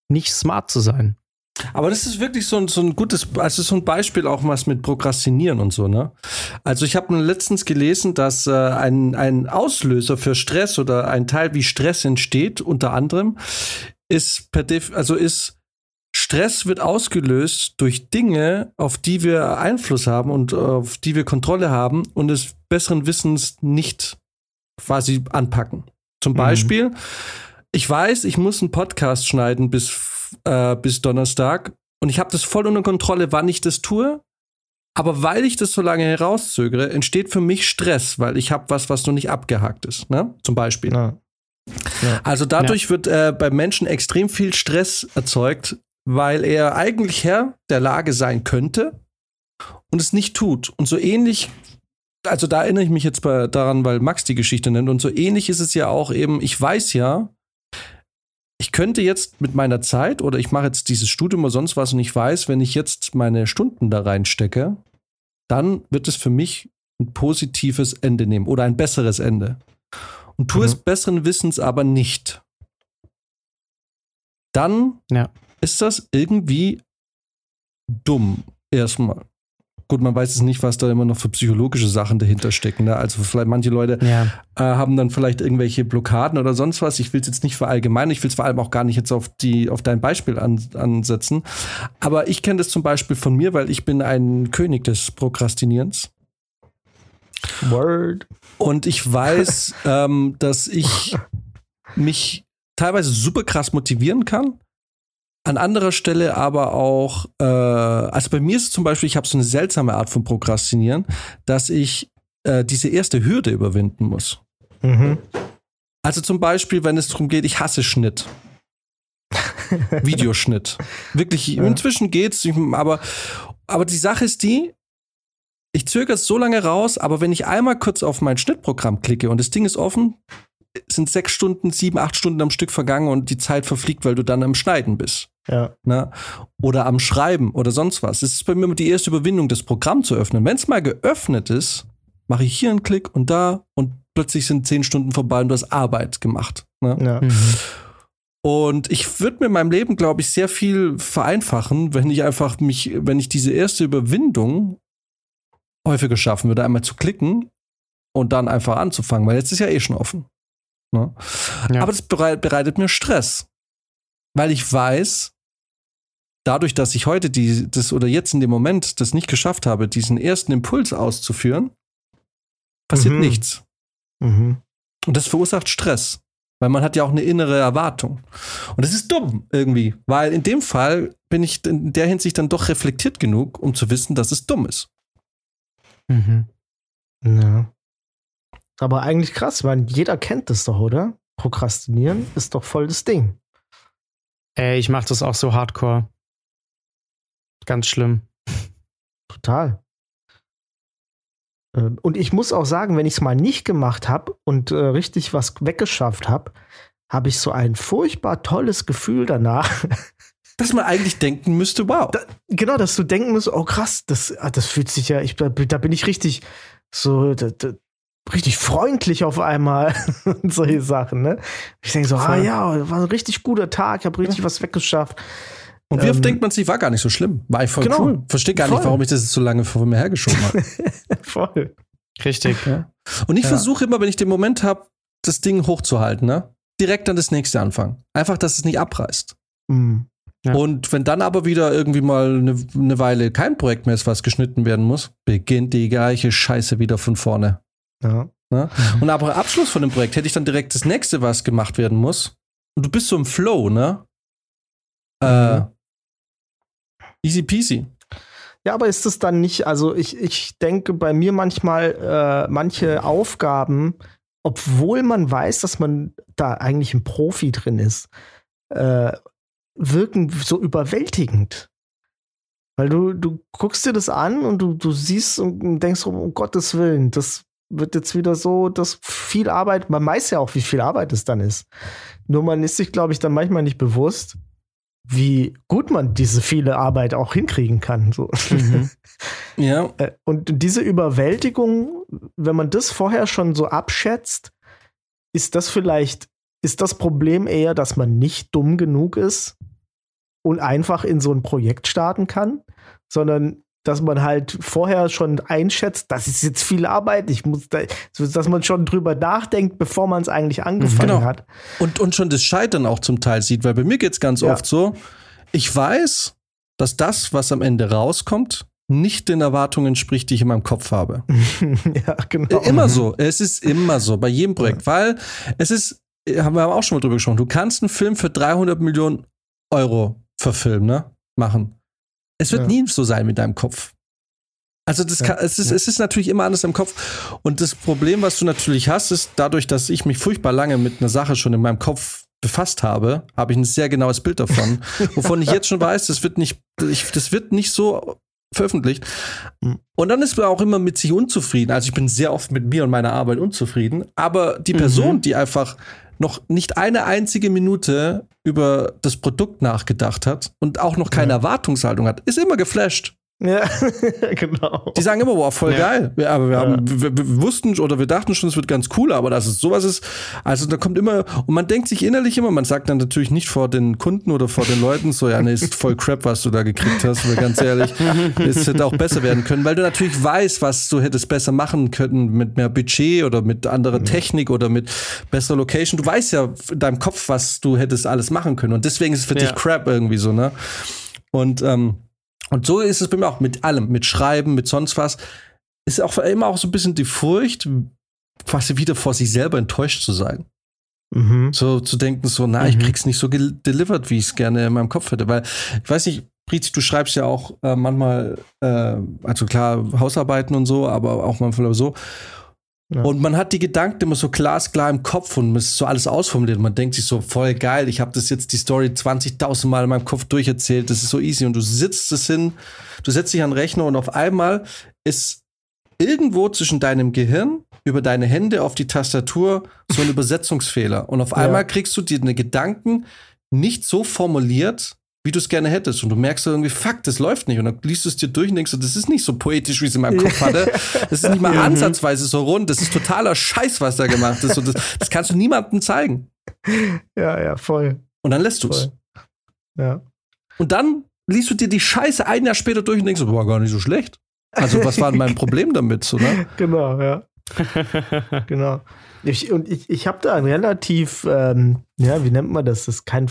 nicht smart zu sein. Aber das ist wirklich so ein, so ein gutes, also so ein Beispiel auch was mit Prokrastinieren und so, ne? Also ich habe letztens gelesen, dass äh, ein, ein Auslöser für Stress oder ein Teil, wie Stress entsteht, unter anderem, ist per Def also ist Stress wird ausgelöst durch Dinge, auf die wir Einfluss haben und auf die wir Kontrolle haben und es besseren Wissens nicht quasi anpacken. Zum mhm. Beispiel, mhm. ich weiß, ich muss einen Podcast schneiden bis, äh, bis Donnerstag und ich habe das voll unter Kontrolle, wann ich das tue. Aber weil ich das so lange herauszögere, entsteht für mich Stress, weil ich habe was, was noch nicht abgehakt ist. Ne? Zum Beispiel. Ja. Ja. Also dadurch ja. wird äh, bei Menschen extrem viel Stress erzeugt, weil er eigentlich Herr der Lage sein könnte und es nicht tut. Und so ähnlich, also da erinnere ich mich jetzt bei, daran, weil Max die Geschichte nennt, und so ähnlich ist es ja auch eben, ich weiß ja, ich könnte jetzt mit meiner Zeit oder ich mache jetzt dieses Studium oder sonst was und ich weiß, wenn ich jetzt meine Stunden da reinstecke, dann wird es für mich ein positives Ende nehmen oder ein besseres Ende. Und tue mhm. es besseren Wissens aber nicht. Dann ja ist das irgendwie dumm erstmal. Gut, man weiß es nicht, was da immer noch für psychologische Sachen dahinter stecken. Ne? Also vielleicht manche Leute ja. äh, haben dann vielleicht irgendwelche Blockaden oder sonst was. Ich will es jetzt nicht verallgemeinern. Ich will es vor allem auch gar nicht jetzt auf die auf dein Beispiel an, ansetzen. Aber ich kenne das zum Beispiel von mir, weil ich bin ein König des Prokrastinierens. Word. Und ich weiß, ähm, dass ich mich teilweise super krass motivieren kann. An anderer Stelle aber auch, äh, also bei mir ist es zum Beispiel, ich habe so eine seltsame Art von Prokrastinieren, dass ich äh, diese erste Hürde überwinden muss. Mhm. Also zum Beispiel, wenn es darum geht, ich hasse Schnitt. Videoschnitt. Wirklich, Ja. inzwischen geht's, aber, aber die Sache ist die, ich zögere es so lange raus, aber wenn ich einmal kurz auf mein Schnittprogramm klicke und das Ding ist offen, sind sechs Stunden, sieben, acht Stunden am Stück vergangen und die Zeit verfliegt, weil du dann am Schneiden bist. Ja. Ne? Oder am Schreiben oder sonst was. Es ist bei mir immer die erste Überwindung, das Programm zu öffnen. Wenn es mal geöffnet ist, mache ich hier einen Klick und da und plötzlich sind zehn Stunden vorbei und du hast Arbeit gemacht. Ne? Ja. Mhm. Und ich würde mir in meinem Leben, glaube ich, sehr viel vereinfachen, wenn ich einfach mich, wenn ich diese erste Überwindung häufiger schaffen würde, einmal zu klicken und dann einfach anzufangen, weil jetzt ist ja eh schon offen. Ne? Ja. Aber das bereit, bereitet mir Stress, weil ich weiß, dadurch, dass ich heute die, das oder jetzt in dem Moment das nicht geschafft habe, diesen ersten Impuls auszuführen, passiert Mhm. nichts. Mhm. Und das verursacht Stress. Weil man hat ja auch eine innere Erwartung. Und das ist dumm irgendwie. Weil in dem Fall bin ich in der Hinsicht dann doch reflektiert genug, um zu wissen, dass es dumm ist. Mhm. Ja. Aber eigentlich krass, weil jeder kennt das doch, oder? Prokrastinieren ist doch voll das Ding. Ey, ich mach das auch so hardcore. Ganz schlimm. Total. Ähm, Und ich muss auch sagen, wenn ich es mal nicht gemacht habe und äh, richtig was weggeschafft habe, habe ich so ein furchtbar tolles Gefühl danach. Dass man eigentlich denken müsste, wow. Da- genau, dass du denken musst, oh krass, das, ah, das fühlt sich ja, ich, da, da bin ich richtig so, da, da, richtig freundlich auf einmal und solche Sachen, ne? Ich denke so, ah ja, war ein richtig guter Tag, ich habe richtig was weggeschafft. Und wie oft ähm, denkt man sich, war gar nicht so schlimm. War ich voll Genau. cool. Verstehe gar nicht, Voll. warum ich das jetzt so lange vor mir hergeschoben habe. Voll. Richtig. Und ich Ja. versuche immer, wenn ich den Moment habe, das Ding hochzuhalten, ne? Direkt dann das nächste anfangen. Einfach, dass es nicht abreißt. Mhm. Ja. Und wenn dann aber wieder irgendwie mal eine, eine Weile kein Projekt mehr ist, was geschnitten werden muss, beginnt die gleiche Scheiße wieder von vorne. Ja. Ne? Und aber Abschluss von dem Projekt hätte ich dann direkt das nächste, was gemacht werden muss. Und du bist so im Flow, ne? Äh, Mhm. easy peasy. Ja, aber ist es dann nicht, also ich, ich denke bei mir manchmal, äh, manche Aufgaben, obwohl man weiß, dass man da eigentlich ein Profi drin ist, äh, wirken so überwältigend. Weil du, du guckst dir das an und du, du siehst und denkst, um, um Gottes Willen, das wird jetzt wieder so, dass viel Arbeit, man weiß ja auch, wie viel Arbeit es dann ist. Nur man ist sich, glaube ich, dann manchmal nicht bewusst, wie gut man diese viele Arbeit auch hinkriegen kann. So. Mhm. Ja, Äh, Und diese Überwältigung, wenn man das vorher schon so abschätzt, ist das vielleicht, ist das Problem eher, dass man nicht dumm genug ist und einfach in so ein Projekt starten kann, sondern dass man halt vorher schon einschätzt, das ist jetzt viel Arbeit, ich muss da, dass man schon drüber nachdenkt, bevor man es eigentlich angefangen Genau. hat. und, und schon das Scheitern auch zum Teil sieht, weil bei mir geht es ganz Ja. oft so, ich weiß, dass das, was am Ende rauskommt, nicht den Erwartungen entspricht, die ich in meinem Kopf habe. ja, genau. Äh, Immer so. Es ist immer so bei jedem Projekt, weil es ist, äh, haben wir auch schon mal drüber gesprochen, du kannst einen Film für 300 Millionen Euro verfilmen, ne? Machen. Es wird Ja. nie so sein mit deinem Kopf. Also das Ja. kann, es, ist, es ist natürlich immer anders im Kopf. Und das Problem, was du natürlich hast, ist dadurch, dass ich mich furchtbar lange mit einer Sache schon in meinem Kopf befasst habe, habe ich ein sehr genaues Bild davon, wovon ich jetzt schon weiß, das wird nicht, ich, das wird nicht so veröffentlicht. Mhm. Und dann ist man auch immer mit sich unzufrieden. Also ich bin sehr oft mit mir und meiner Arbeit unzufrieden. Aber die Person, Mhm. die einfach noch nicht eine einzige Minute über das Produkt nachgedacht hat und auch noch keine Ja. Erwartungshaltung hat, ist immer geflasht. Ja, genau. Die sagen immer, wow, voll Ja. geil. Ja, aber wir, Ja. haben, wir, wir wussten oder wir dachten schon, es wird ganz cool, aber dass es sowas ist, also da kommt immer, und man denkt sich innerlich immer, man sagt dann natürlich nicht vor den Kunden oder vor den Leuten so, ja, nee, ist voll Crap, was du da gekriegt hast, weil ganz ehrlich, es hätte auch besser werden können, weil du natürlich weißt, was du hättest besser machen können mit mehr Budget oder mit anderer Technik oder mit besserer Location. Du weißt ja in deinem Kopf, was du hättest alles machen können und deswegen ist es für Ja. dich Crap irgendwie so, ne? Und, ähm, und so ist es bei mir auch mit allem, mit Schreiben, mit sonst was. ist auch immer auch so ein bisschen die Furcht, quasi wieder vor sich selber enttäuscht zu sein. Mhm. So zu denken, so, na, mhm. ich krieg's nicht so delivered, wie ich es gerne in meinem Kopf hätte. Weil, ich weiß nicht, Brizi, du schreibst ja auch äh, manchmal, äh, also klar, Hausarbeiten und so, aber auch manchmal so. Ja. Und man hat die Gedanken immer so glasklar im Kopf und es ist so alles ausformuliert. Man denkt sich so, voll geil, ich habe das jetzt die Story 20.000 Mal in meinem Kopf durcherzählt, das ist so easy. Und du sitzt es hin, du setzt dich an den Rechner und auf einmal ist irgendwo zwischen deinem Gehirn über deine Hände auf die Tastatur so ein Übersetzungsfehler. Und auf einmal ja. kriegst du dir eine Gedanken nicht so formuliert, wie du es gerne hättest. Und du merkst irgendwie, fuck, das läuft nicht. Und dann liest du es dir durch und denkst, das ist nicht so poetisch, wie es in meinem Kopf hatte. Das ist nicht mal ansatzweise so rund. Das ist totaler Scheiß, was da gemacht ist. Und das, das kannst du niemandem zeigen. Ja, ja, voll. Und dann lässt du es. Ja. Und dann liest du dir die Scheiße ein Jahr später durch und denkst, war gar nicht so schlecht. Also, was war denn mein Problem damit? So, ne? Genau, ja. genau. Ich, und ich, ich habe da ein relativ, ähm, ja, wie nennt man das? Das ist kein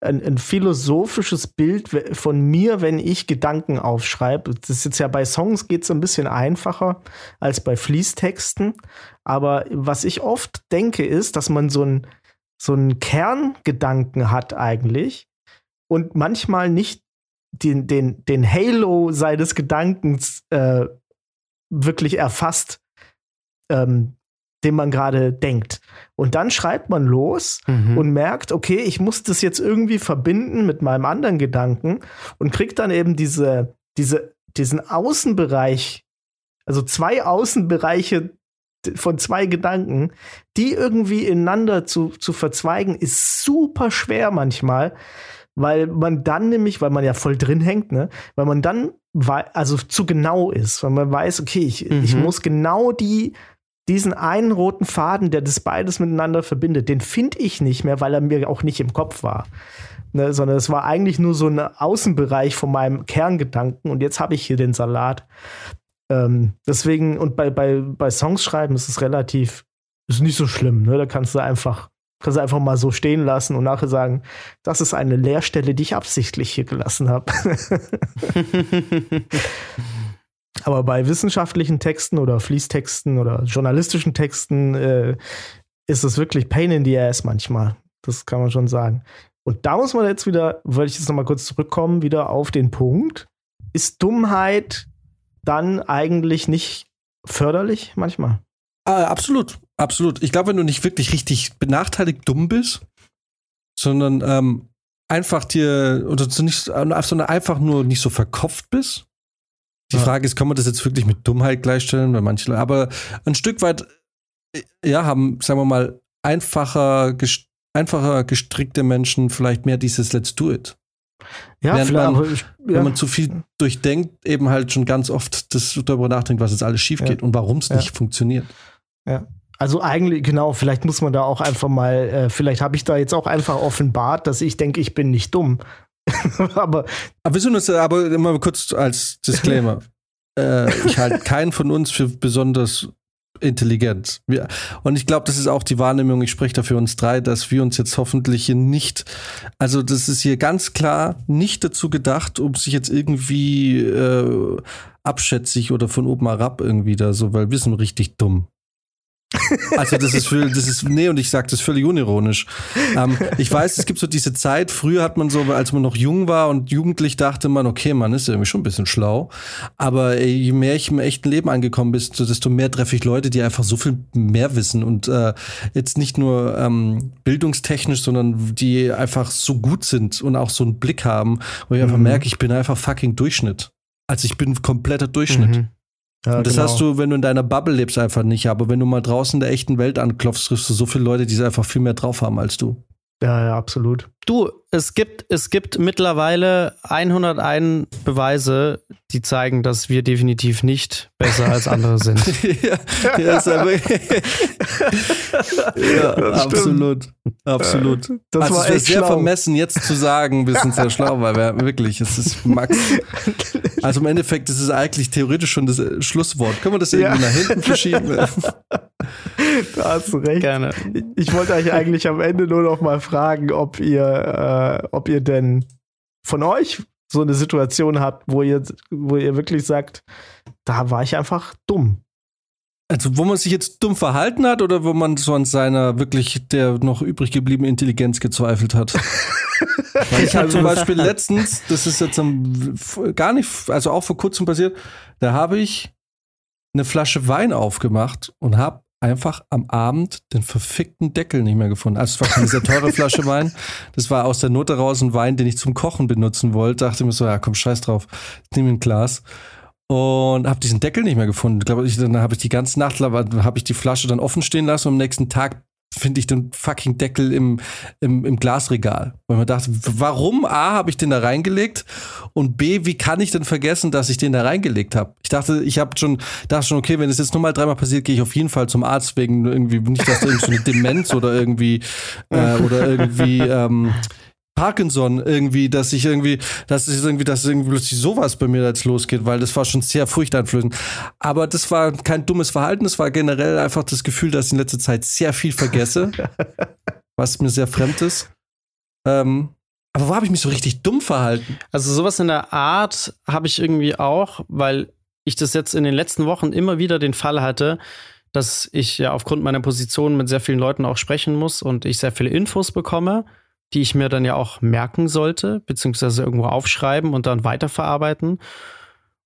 ein, ein, philosophisches Bild von mir, wenn ich Gedanken aufschreibe. Das ist jetzt ja bei Songs geht es ein bisschen einfacher als bei Fließtexten. Aber was ich oft denke, ist, dass man so einen so einen Kerngedanken hat eigentlich und manchmal nicht den, den, den Halo seines Gedankens äh, wirklich erfasst, ähm, den man gerade denkt. Und dann schreibt man los mhm. und merkt, okay, ich muss das jetzt irgendwie verbinden mit meinem anderen Gedanken und kriegt dann eben diese, diese, diesen Außenbereich, also zwei Außenbereiche von zwei Gedanken, die irgendwie ineinander zu, zu verzweigen, ist super schwer manchmal, weil man dann nämlich, weil man ja voll drin hängt, ne, weil man dann also zu genau ist, weil man weiß, okay, ich, mhm. ich muss genau die diesen einen roten Faden, der das beides miteinander verbindet, den finde ich nicht mehr, weil er mir auch nicht im Kopf war. Ne, sondern es war eigentlich nur so ein Außenbereich von meinem Kerngedanken und jetzt habe ich hier den Salat. Ähm, deswegen, und bei, bei, bei Songs schreiben ist es relativ, ist nicht so schlimm, ne? Da kannst du einfach, kannst du einfach mal so stehen lassen und nachher sagen, das ist eine Leerstelle, die ich absichtlich hier gelassen habe. Aber bei wissenschaftlichen Texten oder Fließtexten oder journalistischen Texten äh, ist es wirklich Pain in the Ass manchmal. Das kann man schon sagen. Und da muss man jetzt wieder, wollte ich jetzt nochmal kurz zurückkommen, wieder auf den Punkt. Ist Dummheit dann eigentlich nicht förderlich manchmal? Ah, absolut, absolut. Ich glaube, wenn du nicht wirklich richtig benachteiligt dumm bist, sondern ähm, einfach dir oder nicht, sondern einfach nur nicht so verkopft bist, die ja. Frage ist, kann man das jetzt wirklich mit Dummheit gleichstellen? Weil manche, aber ein Stück weit, äh, ja, haben, sagen wir mal, einfacher, gest einfacher gestrickte Menschen vielleicht mehr dieses Let's do it. Ja, Während vielleicht. Man, ich, ja. Wenn man zu viel durchdenkt, eben halt schon ganz oft das darüber nachdenkt, was jetzt alles schief geht ja. und warum es nicht funktioniert. Ja. Also eigentlich, genau, vielleicht muss man da auch einfach mal, äh, vielleicht habe ich da jetzt auch einfach offenbart, dass ich denke, ich bin nicht dumm. aber, aber wir sind uns, aber immer kurz als Disclaimer. äh, ich halte keinen von uns für besonders intelligent. Wir, und ich glaube, das ist auch die Wahrnehmung, ich spreche da für uns drei, dass wir uns jetzt hoffentlich hier nicht, also das ist hier ganz klar nicht dazu gedacht, um sich jetzt irgendwie äh, abschätzig oder von oben herab irgendwie da so, weil wir sind richtig dumm. Also das ist für, das ist, nee, und ich sage das völlig unironisch. Ähm, ich weiß, es gibt so diese Zeit, früher hat man so, als man noch jung war und jugendlich dachte man, okay, man ist irgendwie schon ein bisschen schlau. Aber ey, je mehr ich im echten Leben angekommen bin, desto mehr treffe ich Leute, die einfach so viel mehr wissen und äh, jetzt nicht nur ähm, bildungstechnisch, sondern die einfach so gut sind und auch so einen Blick haben, wo ich einfach mhm. merke, ich bin einfach fucking Durchschnitt. Also ich bin kompletter Durchschnitt. Mhm. Ja, und das genau. hast du, wenn du in deiner Bubble lebst, einfach nicht. Aber wenn du mal draußen in der echten Welt anklopfst, triffst du so viele Leute, die einfach viel mehr drauf haben als du. Ja, ja, absolut. Du, es gibt, es gibt mittlerweile 101 Beweise, die zeigen, dass wir definitiv nicht besser als andere sind. ja, ja, aber, ja absolut. Absolut. Das also war es wäre sehr schlau. vermessen, jetzt zu sagen, wir sind sehr schlau, weil wir wirklich, es ist Max. Also im Endeffekt ist es eigentlich theoretisch schon das Schlusswort. Können wir das irgendwie nach hinten verschieben? da hast du recht. Gerne. Ich wollte euch eigentlich am Ende nur noch mal fragen, ob ihr, äh, ob ihr denn von euch so eine Situation habt, wo ihr, wo ihr wirklich sagt, da war ich einfach dumm. Also, wo man sich jetzt dumm verhalten hat oder wo man so an seiner wirklich der noch übrig gebliebenen Intelligenz gezweifelt hat? Ich habe zum Beispiel letztens, das ist jetzt am, gar nicht, also auch vor kurzem passiert, da habe ich eine Flasche Wein aufgemacht und habe einfach am Abend den verfickten Deckel nicht mehr gefunden. Also es war keine sehr teure Flasche Wein. Das war aus der Not heraus ein Wein, den ich zum Kochen benutzen wollte. Dachte mir so, ja komm, scheiß drauf, nehme ein Glas und habe diesen Deckel nicht mehr gefunden. Ich glaube, ich, dann habe ich die ganze Nacht, habe ich die Flasche dann offen stehen lassen und am nächsten Tag finde ich den fucking Deckel im, im, im Glasregal. Weil man dachte, warum A, habe ich den da reingelegt und B, wie kann ich denn vergessen, dass ich den da reingelegt habe? Ich dachte, ich habe schon, dachte schon, okay, wenn es jetzt nur mal dreimal passiert, gehe ich auf jeden Fall zum Arzt wegen irgendwie, nicht, dass da irgendwie so eine Demenz oder irgendwie, äh, oder irgendwie, ähm, Parkinson irgendwie, dass ich irgendwie, dass ich irgendwie, dass irgendwie plötzlich sowas bei mir jetzt losgeht, weil das war schon sehr furchteinflößend. Aber das war kein dummes Verhalten, es war generell einfach das Gefühl, dass ich in letzter Zeit sehr viel vergesse, was mir sehr fremd ist. Ähm, aber wo habe ich mich so richtig dumm verhalten? Also sowas in der Art habe ich irgendwie auch, weil ich das jetzt in den letzten Wochen immer wieder den Fall hatte, dass ich ja aufgrund meiner Position mit sehr vielen Leuten auch sprechen muss und ich sehr viele Infos bekomme die ich mir dann ja auch merken sollte, beziehungsweise irgendwo aufschreiben und dann weiterverarbeiten.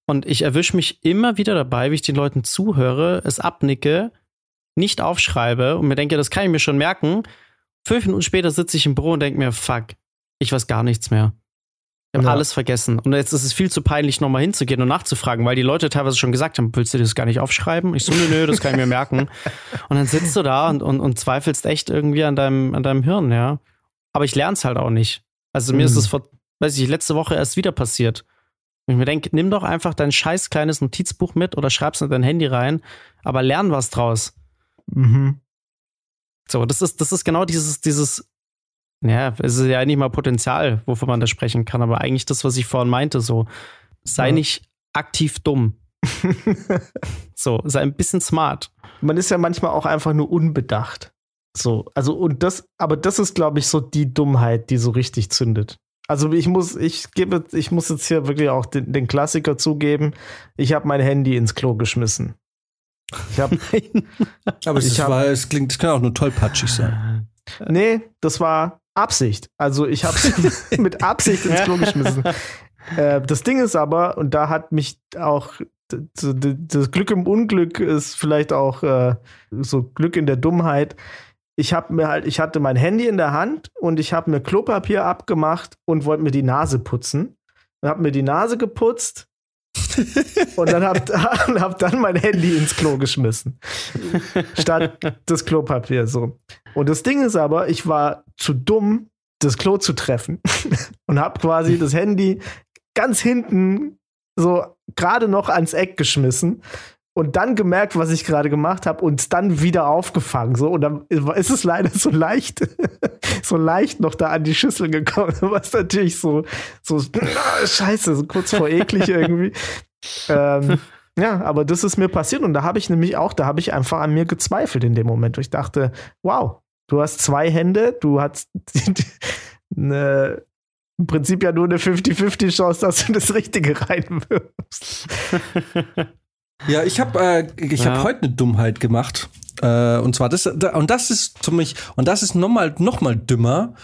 Und ich erwische mich immer wieder dabei, wie ich den Leuten zuhöre, es abnicke, nicht aufschreibe und mir denke, das kann ich mir schon merken. Fünf Minuten später sitze ich im Büro und denke mir, fuck, ich weiß gar nichts mehr. Ich habe ja. alles vergessen. Und jetzt ist es viel zu peinlich, nochmal hinzugehen und nachzufragen, weil die Leute teilweise schon gesagt haben, willst du das gar nicht aufschreiben? Ich so, nö, nö, das kann ich mir merken. Und dann sitzt du da und, und, und zweifelst echt irgendwie an deinem, an deinem Hirn, ja aber ich lerne es halt auch nicht. Also mir mhm. ist es vor, weiß ich, letzte Woche erst wieder passiert. Und ich mir denke, nimm doch einfach dein scheiß kleines Notizbuch mit oder schreib's in dein Handy rein, aber lern was draus. Mhm. So, das ist, das ist genau dieses, dieses, ja, es ist ja eigentlich mal Potenzial, wovon man da sprechen kann, aber eigentlich das, was ich vorhin meinte, so, sei ja. nicht aktiv dumm. so, sei ein bisschen smart. Man ist ja manchmal auch einfach nur unbedacht. So, also und das, aber das ist, glaube ich, so die Dummheit, die so richtig zündet. Also ich muss, ich gebe, ich muss jetzt hier wirklich auch den, den Klassiker zugeben. Ich habe mein Handy ins Klo geschmissen. Ich habe, aber es, hab, war, es klingt, es kann auch nur tollpatschig sein. Nee, das war Absicht. Also ich habe mit Absicht ins Klo geschmissen. Äh, das Ding ist aber, und da hat mich auch das Glück im Unglück ist vielleicht auch äh, so Glück in der Dummheit ich habe mir halt, ich hatte mein Handy in der Hand und ich habe mir Klopapier abgemacht und wollte mir die Nase putzen. Und habe mir die Nase geputzt und dann habe hab dann mein Handy ins Klo geschmissen. Statt das Klopapier so. Und das Ding ist aber, ich war zu dumm, das Klo zu treffen und habe quasi das Handy ganz hinten so gerade noch ans Eck geschmissen und dann gemerkt, was ich gerade gemacht habe und dann wieder aufgefangen. So, und dann ist es leider so leicht, so leicht noch da an die Schüssel gekommen, was natürlich so, so, scheiße, so kurz vor eklig irgendwie. ähm, ja, aber das ist mir passiert und da habe ich nämlich auch, da habe ich einfach an mir gezweifelt in dem Moment. Ich dachte, wow, du hast zwei Hände, du hast eine, im Prinzip ja nur eine 50-50 Chance, dass du das Richtige reinwirfst. Ja, ich habe äh, ich ja. habe heute eine Dummheit gemacht. Äh, und zwar das und das ist für mich und das ist nochmal noch mal dümmer,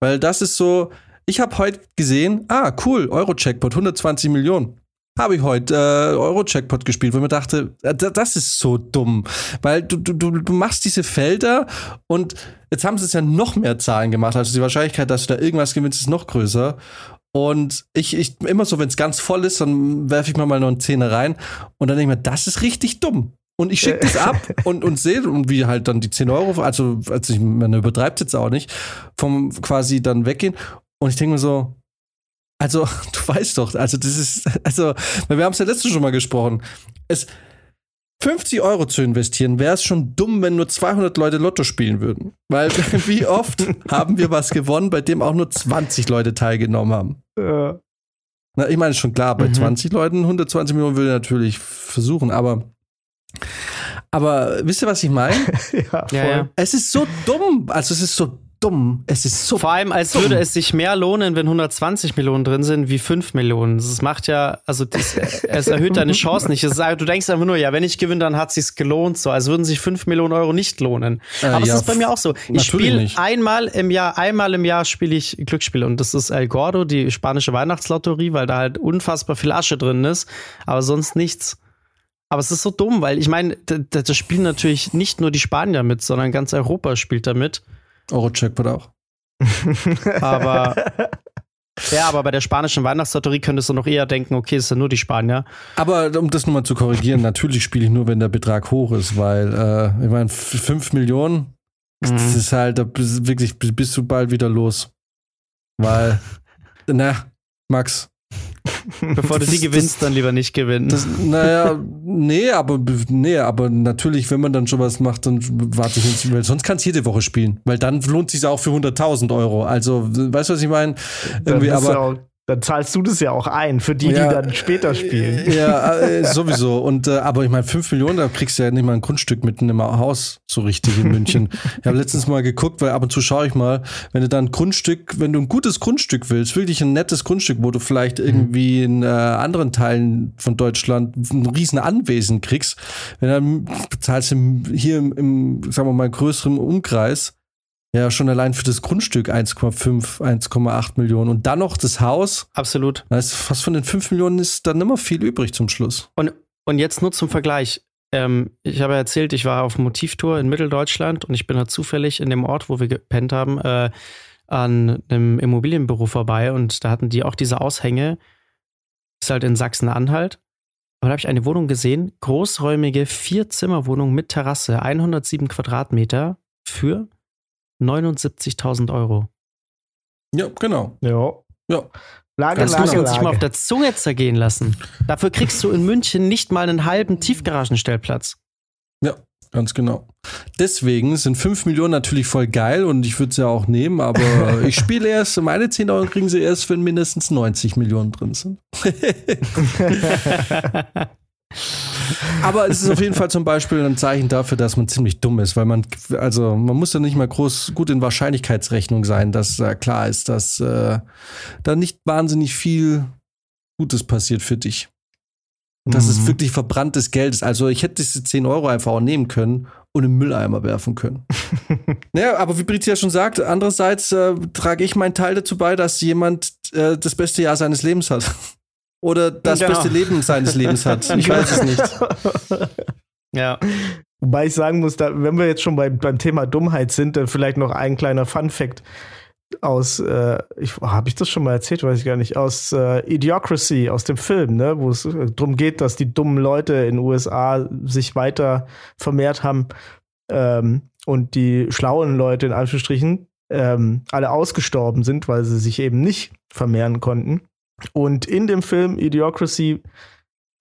weil das ist so. Ich habe heute gesehen, ah cool, Euro-Checkpot 120 Millionen. Habe ich heute äh, Euro-Checkpot gespielt, wo ich mir dachte, äh, das ist so dumm, weil du, du, du machst diese Felder und jetzt haben sie es ja noch mehr Zahlen gemacht, also die Wahrscheinlichkeit, dass du da irgendwas gewinnst, ist noch größer. Und ich, ich immer so, wenn es ganz voll ist, dann werfe ich mir mal noch eine Zähne rein. Und dann denke ich mir, das ist richtig dumm. Und ich schicke das ab und, und sehe, und wie halt dann die 10 Euro, also, also ich, man übertreibt jetzt auch nicht, vom quasi dann weggehen. Und ich denke mir so, also, du weißt doch, also das ist, also, wir haben es ja letztens schon mal gesprochen. Es, 50 Euro zu investieren, wäre es schon dumm, wenn nur 200 Leute Lotto spielen würden. Weil wie oft haben wir was gewonnen, bei dem auch nur 20 Leute teilgenommen haben? Ja. Na, ich meine, schon klar, bei mhm. 20 Leuten 120 Millionen würde ich natürlich versuchen, aber aber wisst ihr, was ich meine? ja, voll. Ja, ja. Es ist so dumm. Also es ist so dumm. Es ist so Vor allem, als dumm. würde es sich mehr lohnen, wenn 120 Millionen drin sind, wie 5 Millionen. Das macht ja, also das, es erhöht deine Chance nicht. Ist, du denkst einfach nur, ja, wenn ich gewinne, dann hat sich's gelohnt. So, als würden sich 5 Millionen Euro nicht lohnen. Äh, Aber ja, es ist bei mir auch so. Ich spiele einmal im Jahr, einmal im Jahr spiele ich Glücksspiele und das ist El Gordo, die spanische Weihnachtslotterie, weil da halt unfassbar viel Asche drin ist, aber sonst nichts. Aber es ist so dumm, weil ich meine, da, da da spielen natürlich nicht nur die Spanier mit, sondern ganz Europa spielt da mit. Euro-Jackpot auch. Aber ja, aber bei der spanischen Weihnachtslotterie könntest du noch eher denken, okay, es sind nur die Spanier. Aber um das nochmal zu korrigieren, natürlich spiele ich nur, wenn der Betrag hoch ist, weil, äh, ich meine, 5 Millionen, das Mhm. ist halt, da bist, wirklich bist du bald wieder los. Weil, na, Max, Bevor du Das- die gewinnst, dann lieber nicht gewinnen. das, naja, nee, aber, nee, aber natürlich, wenn man dann schon was macht, dann warte ich nicht, weil sonst kannst du jede Woche spielen, weil dann lohnt sich auch für 100.000 Euro. Also, weißt du, was ich meine? Irgendwie, aber. Dann zahlst du das ja auch ein, für die, Ja, die dann später spielen. Ja, äh, sowieso. Und äh, aber ich meine, 5 Millionen, da kriegst du ja nicht mal ein Grundstück mitten im Haus so richtig in München. ich habe letztens mal geguckt, weil ab und zu schaue ich mal, wenn du dann ein Grundstück, wenn du ein gutes Grundstück willst, wirklich ein nettes Grundstück, wo du vielleicht irgendwie in äh, anderen Teilen von Deutschland ein riesen Anwesen kriegst, wenn dann bezahlst du hier im, im sagen wir mal, größeren Umkreis ja schon allein für das Grundstück 1,5, 1,8 Millionen und dann noch das Haus. Absolut. Da ist fast von den 5 Millionen ist dann immer viel übrig zum Schluss. Und, und jetzt nur zum Vergleich. Ähm, ich habe erzählt, ich war auf Motivtour in Mitteldeutschland und ich bin da zufällig in dem Ort, wo wir gepennt haben, äh, an einem Immobilienbüro vorbei und da hatten die auch diese Aushänge. Ist halt in Sachsen-Anhalt. Und da habe ich eine Wohnung gesehen, großräumige Vier-Zimmer-Wohnung mit Terrasse, 107 Quadratmeter für 79.000 Euro. Ja, genau. Ja. Ja. Lage, Das muss Lage, man sich mal auf Lage. der Zunge zergehen lassen. Dafür kriegst du in München nicht mal einen halben Tiefgaragenstellplatz. Ganz genau. Deswegen sind 5 Millionen natürlich voll geil und ich würde es ja auch nehmen, aber ich spiele erst, meine 10 Euro kriegen sie erst, wenn mindestens 90 Millionen drin sind. aber es ist auf jeden Fall zum Beispiel ein Zeichen dafür, dass man ziemlich dumm ist, weil man, also man muss ja nicht mal groß gut in Wahrscheinlichkeitsrechnung sein, dass äh, klar ist, dass äh, da nicht wahnsinnig viel Gutes passiert für dich. Und dass es Mhm. wirklich verbranntes Geld ist. Also ich hätte diese 10 Euro einfach auch nehmen können und im Mülleimer werfen können. naja, aber wie Brizi ja schon sagt, andererseits äh, trage ich meinen Teil dazu bei, dass jemand äh, das beste Jahr seines Lebens hat. Oder das Genau. beste Leben seines Lebens hat. Ich weiß es nicht. Ja. Wobei ich sagen muss, da, wenn wir jetzt schon bei, beim Thema Dummheit sind, dann vielleicht noch ein kleiner Fun-Fact aus, äh, ich, habe ich das schon mal erzählt, weiß ich gar nicht, aus äh, Idiocracy, aus dem Film, ne, wo es äh, darum geht, dass die dummen Leute in den USA sich weiter vermehrt haben ähm, und die schlauen Leute in Anführungsstrichen ähm, alle ausgestorben sind, weil sie sich eben nicht vermehren konnten. Und in dem Film Idiocracy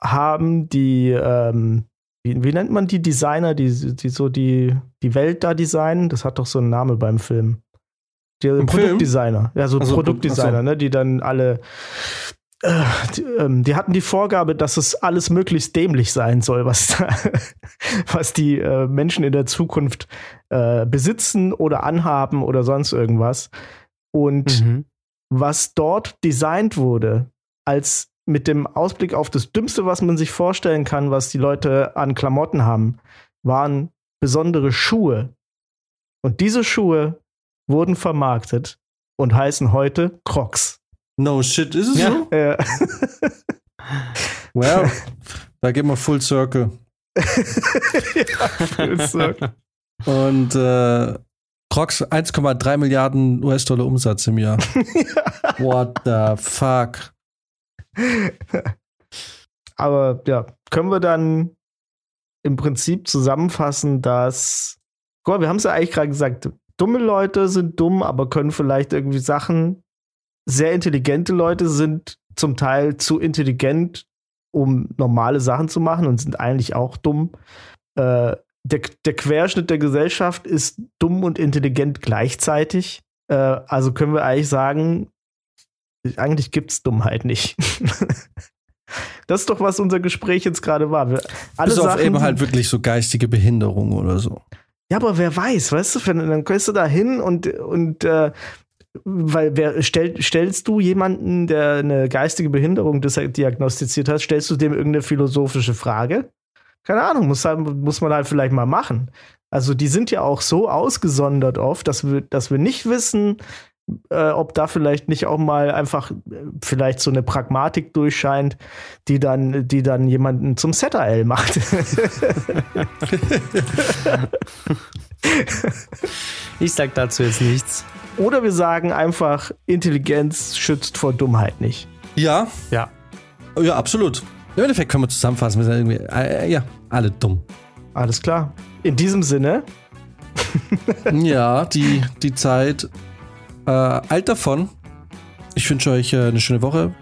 haben die, ähm, wie, wie nennt man die Designer, die, die so die, die Welt da designen? Das hat doch so einen Namen beim Film. Die Im Film? Produktdesigner. Ja, so Ach so, Produktdesigner, so. ne, die dann alle. äh, Die, ähm, die hatten die Vorgabe, dass es alles möglichst dämlich sein soll, was, da, was die äh, Menschen in der Zukunft äh, besitzen oder anhaben oder sonst irgendwas. Und Mhm. Was dort designt wurde, als mit dem Ausblick auf das Dümmste, was man sich vorstellen kann, was die Leute an Klamotten haben, waren besondere Schuhe. Und diese Schuhe wurden vermarktet und heißen heute Crocs. No shit, ist es Ja. so? Äh, Well, da geht man full circle. so. Und äh, Crocs 1,3 Milliarden US-Dollar Umsatz im Jahr. What the fuck? Aber ja, können wir dann im Prinzip zusammenfassen, dass, Gott, wir haben es ja eigentlich gerade gesagt, dumme Leute sind dumm, aber können vielleicht irgendwie Sachen, sehr intelligente Leute sind zum Teil zu intelligent, um normale Sachen zu machen und sind eigentlich auch dumm. Äh, der, der Querschnitt der Gesellschaft ist dumm und intelligent gleichzeitig. Äh, also können wir eigentlich sagen, eigentlich gibt es Dummheit nicht. das ist doch, was unser Gespräch jetzt gerade war. Wir, alle Bis auf Sachen eben halt wirklich so geistige Behinderung oder so. Ja, aber wer weiß, weißt du, dann gehst du da hin und, und äh, weil wer stell, stellst du jemanden, der eine geistige Behinderung diagnostiziert hat, stellst du dem irgendeine philosophische Frage? Keine Ahnung, muss, halt, muss man halt vielleicht mal machen. Also die sind ja auch so ausgesondert oft, dass wir, dass wir nicht wissen, äh, ob da vielleicht nicht auch mal einfach äh, vielleicht so eine Pragmatik durchscheint, die dann, die dann jemanden zum ZRL macht. ich sag dazu jetzt nichts. Oder wir sagen einfach, Intelligenz schützt vor Dummheit nicht. Ja. Ja. Ja, absolut. Im Endeffekt können wir zusammenfassen, wir sind irgendwie, äh, ja, alle dumm. Alles klar. In diesem Sinne. ja, die, die Zeit äh, alt davon. Ich wünsche euch äh, eine schöne Woche.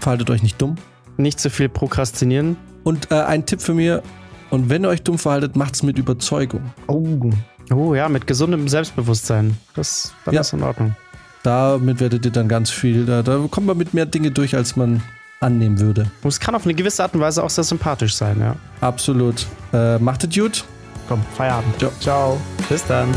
Verhaltet euch nicht dumm. Nicht zu viel prokrastinieren. Und äh, ein Tipp für mir, und wenn ihr euch dumm verhaltet, macht es mit Überzeugung. Oh. Oh ja, mit gesundem Selbstbewusstsein. Das dann ja. ist in Ordnung. Damit werdet ihr dann ganz viel, da, da kommt man mit mehr Dinge durch, als man annehmen würde. Und es kann auf eine gewisse Art und Weise auch sehr sympathisch sein, ja. Absolut. Äh, macht es gut. Komm, Feierabend. Ciao. Ciao. Bis dann.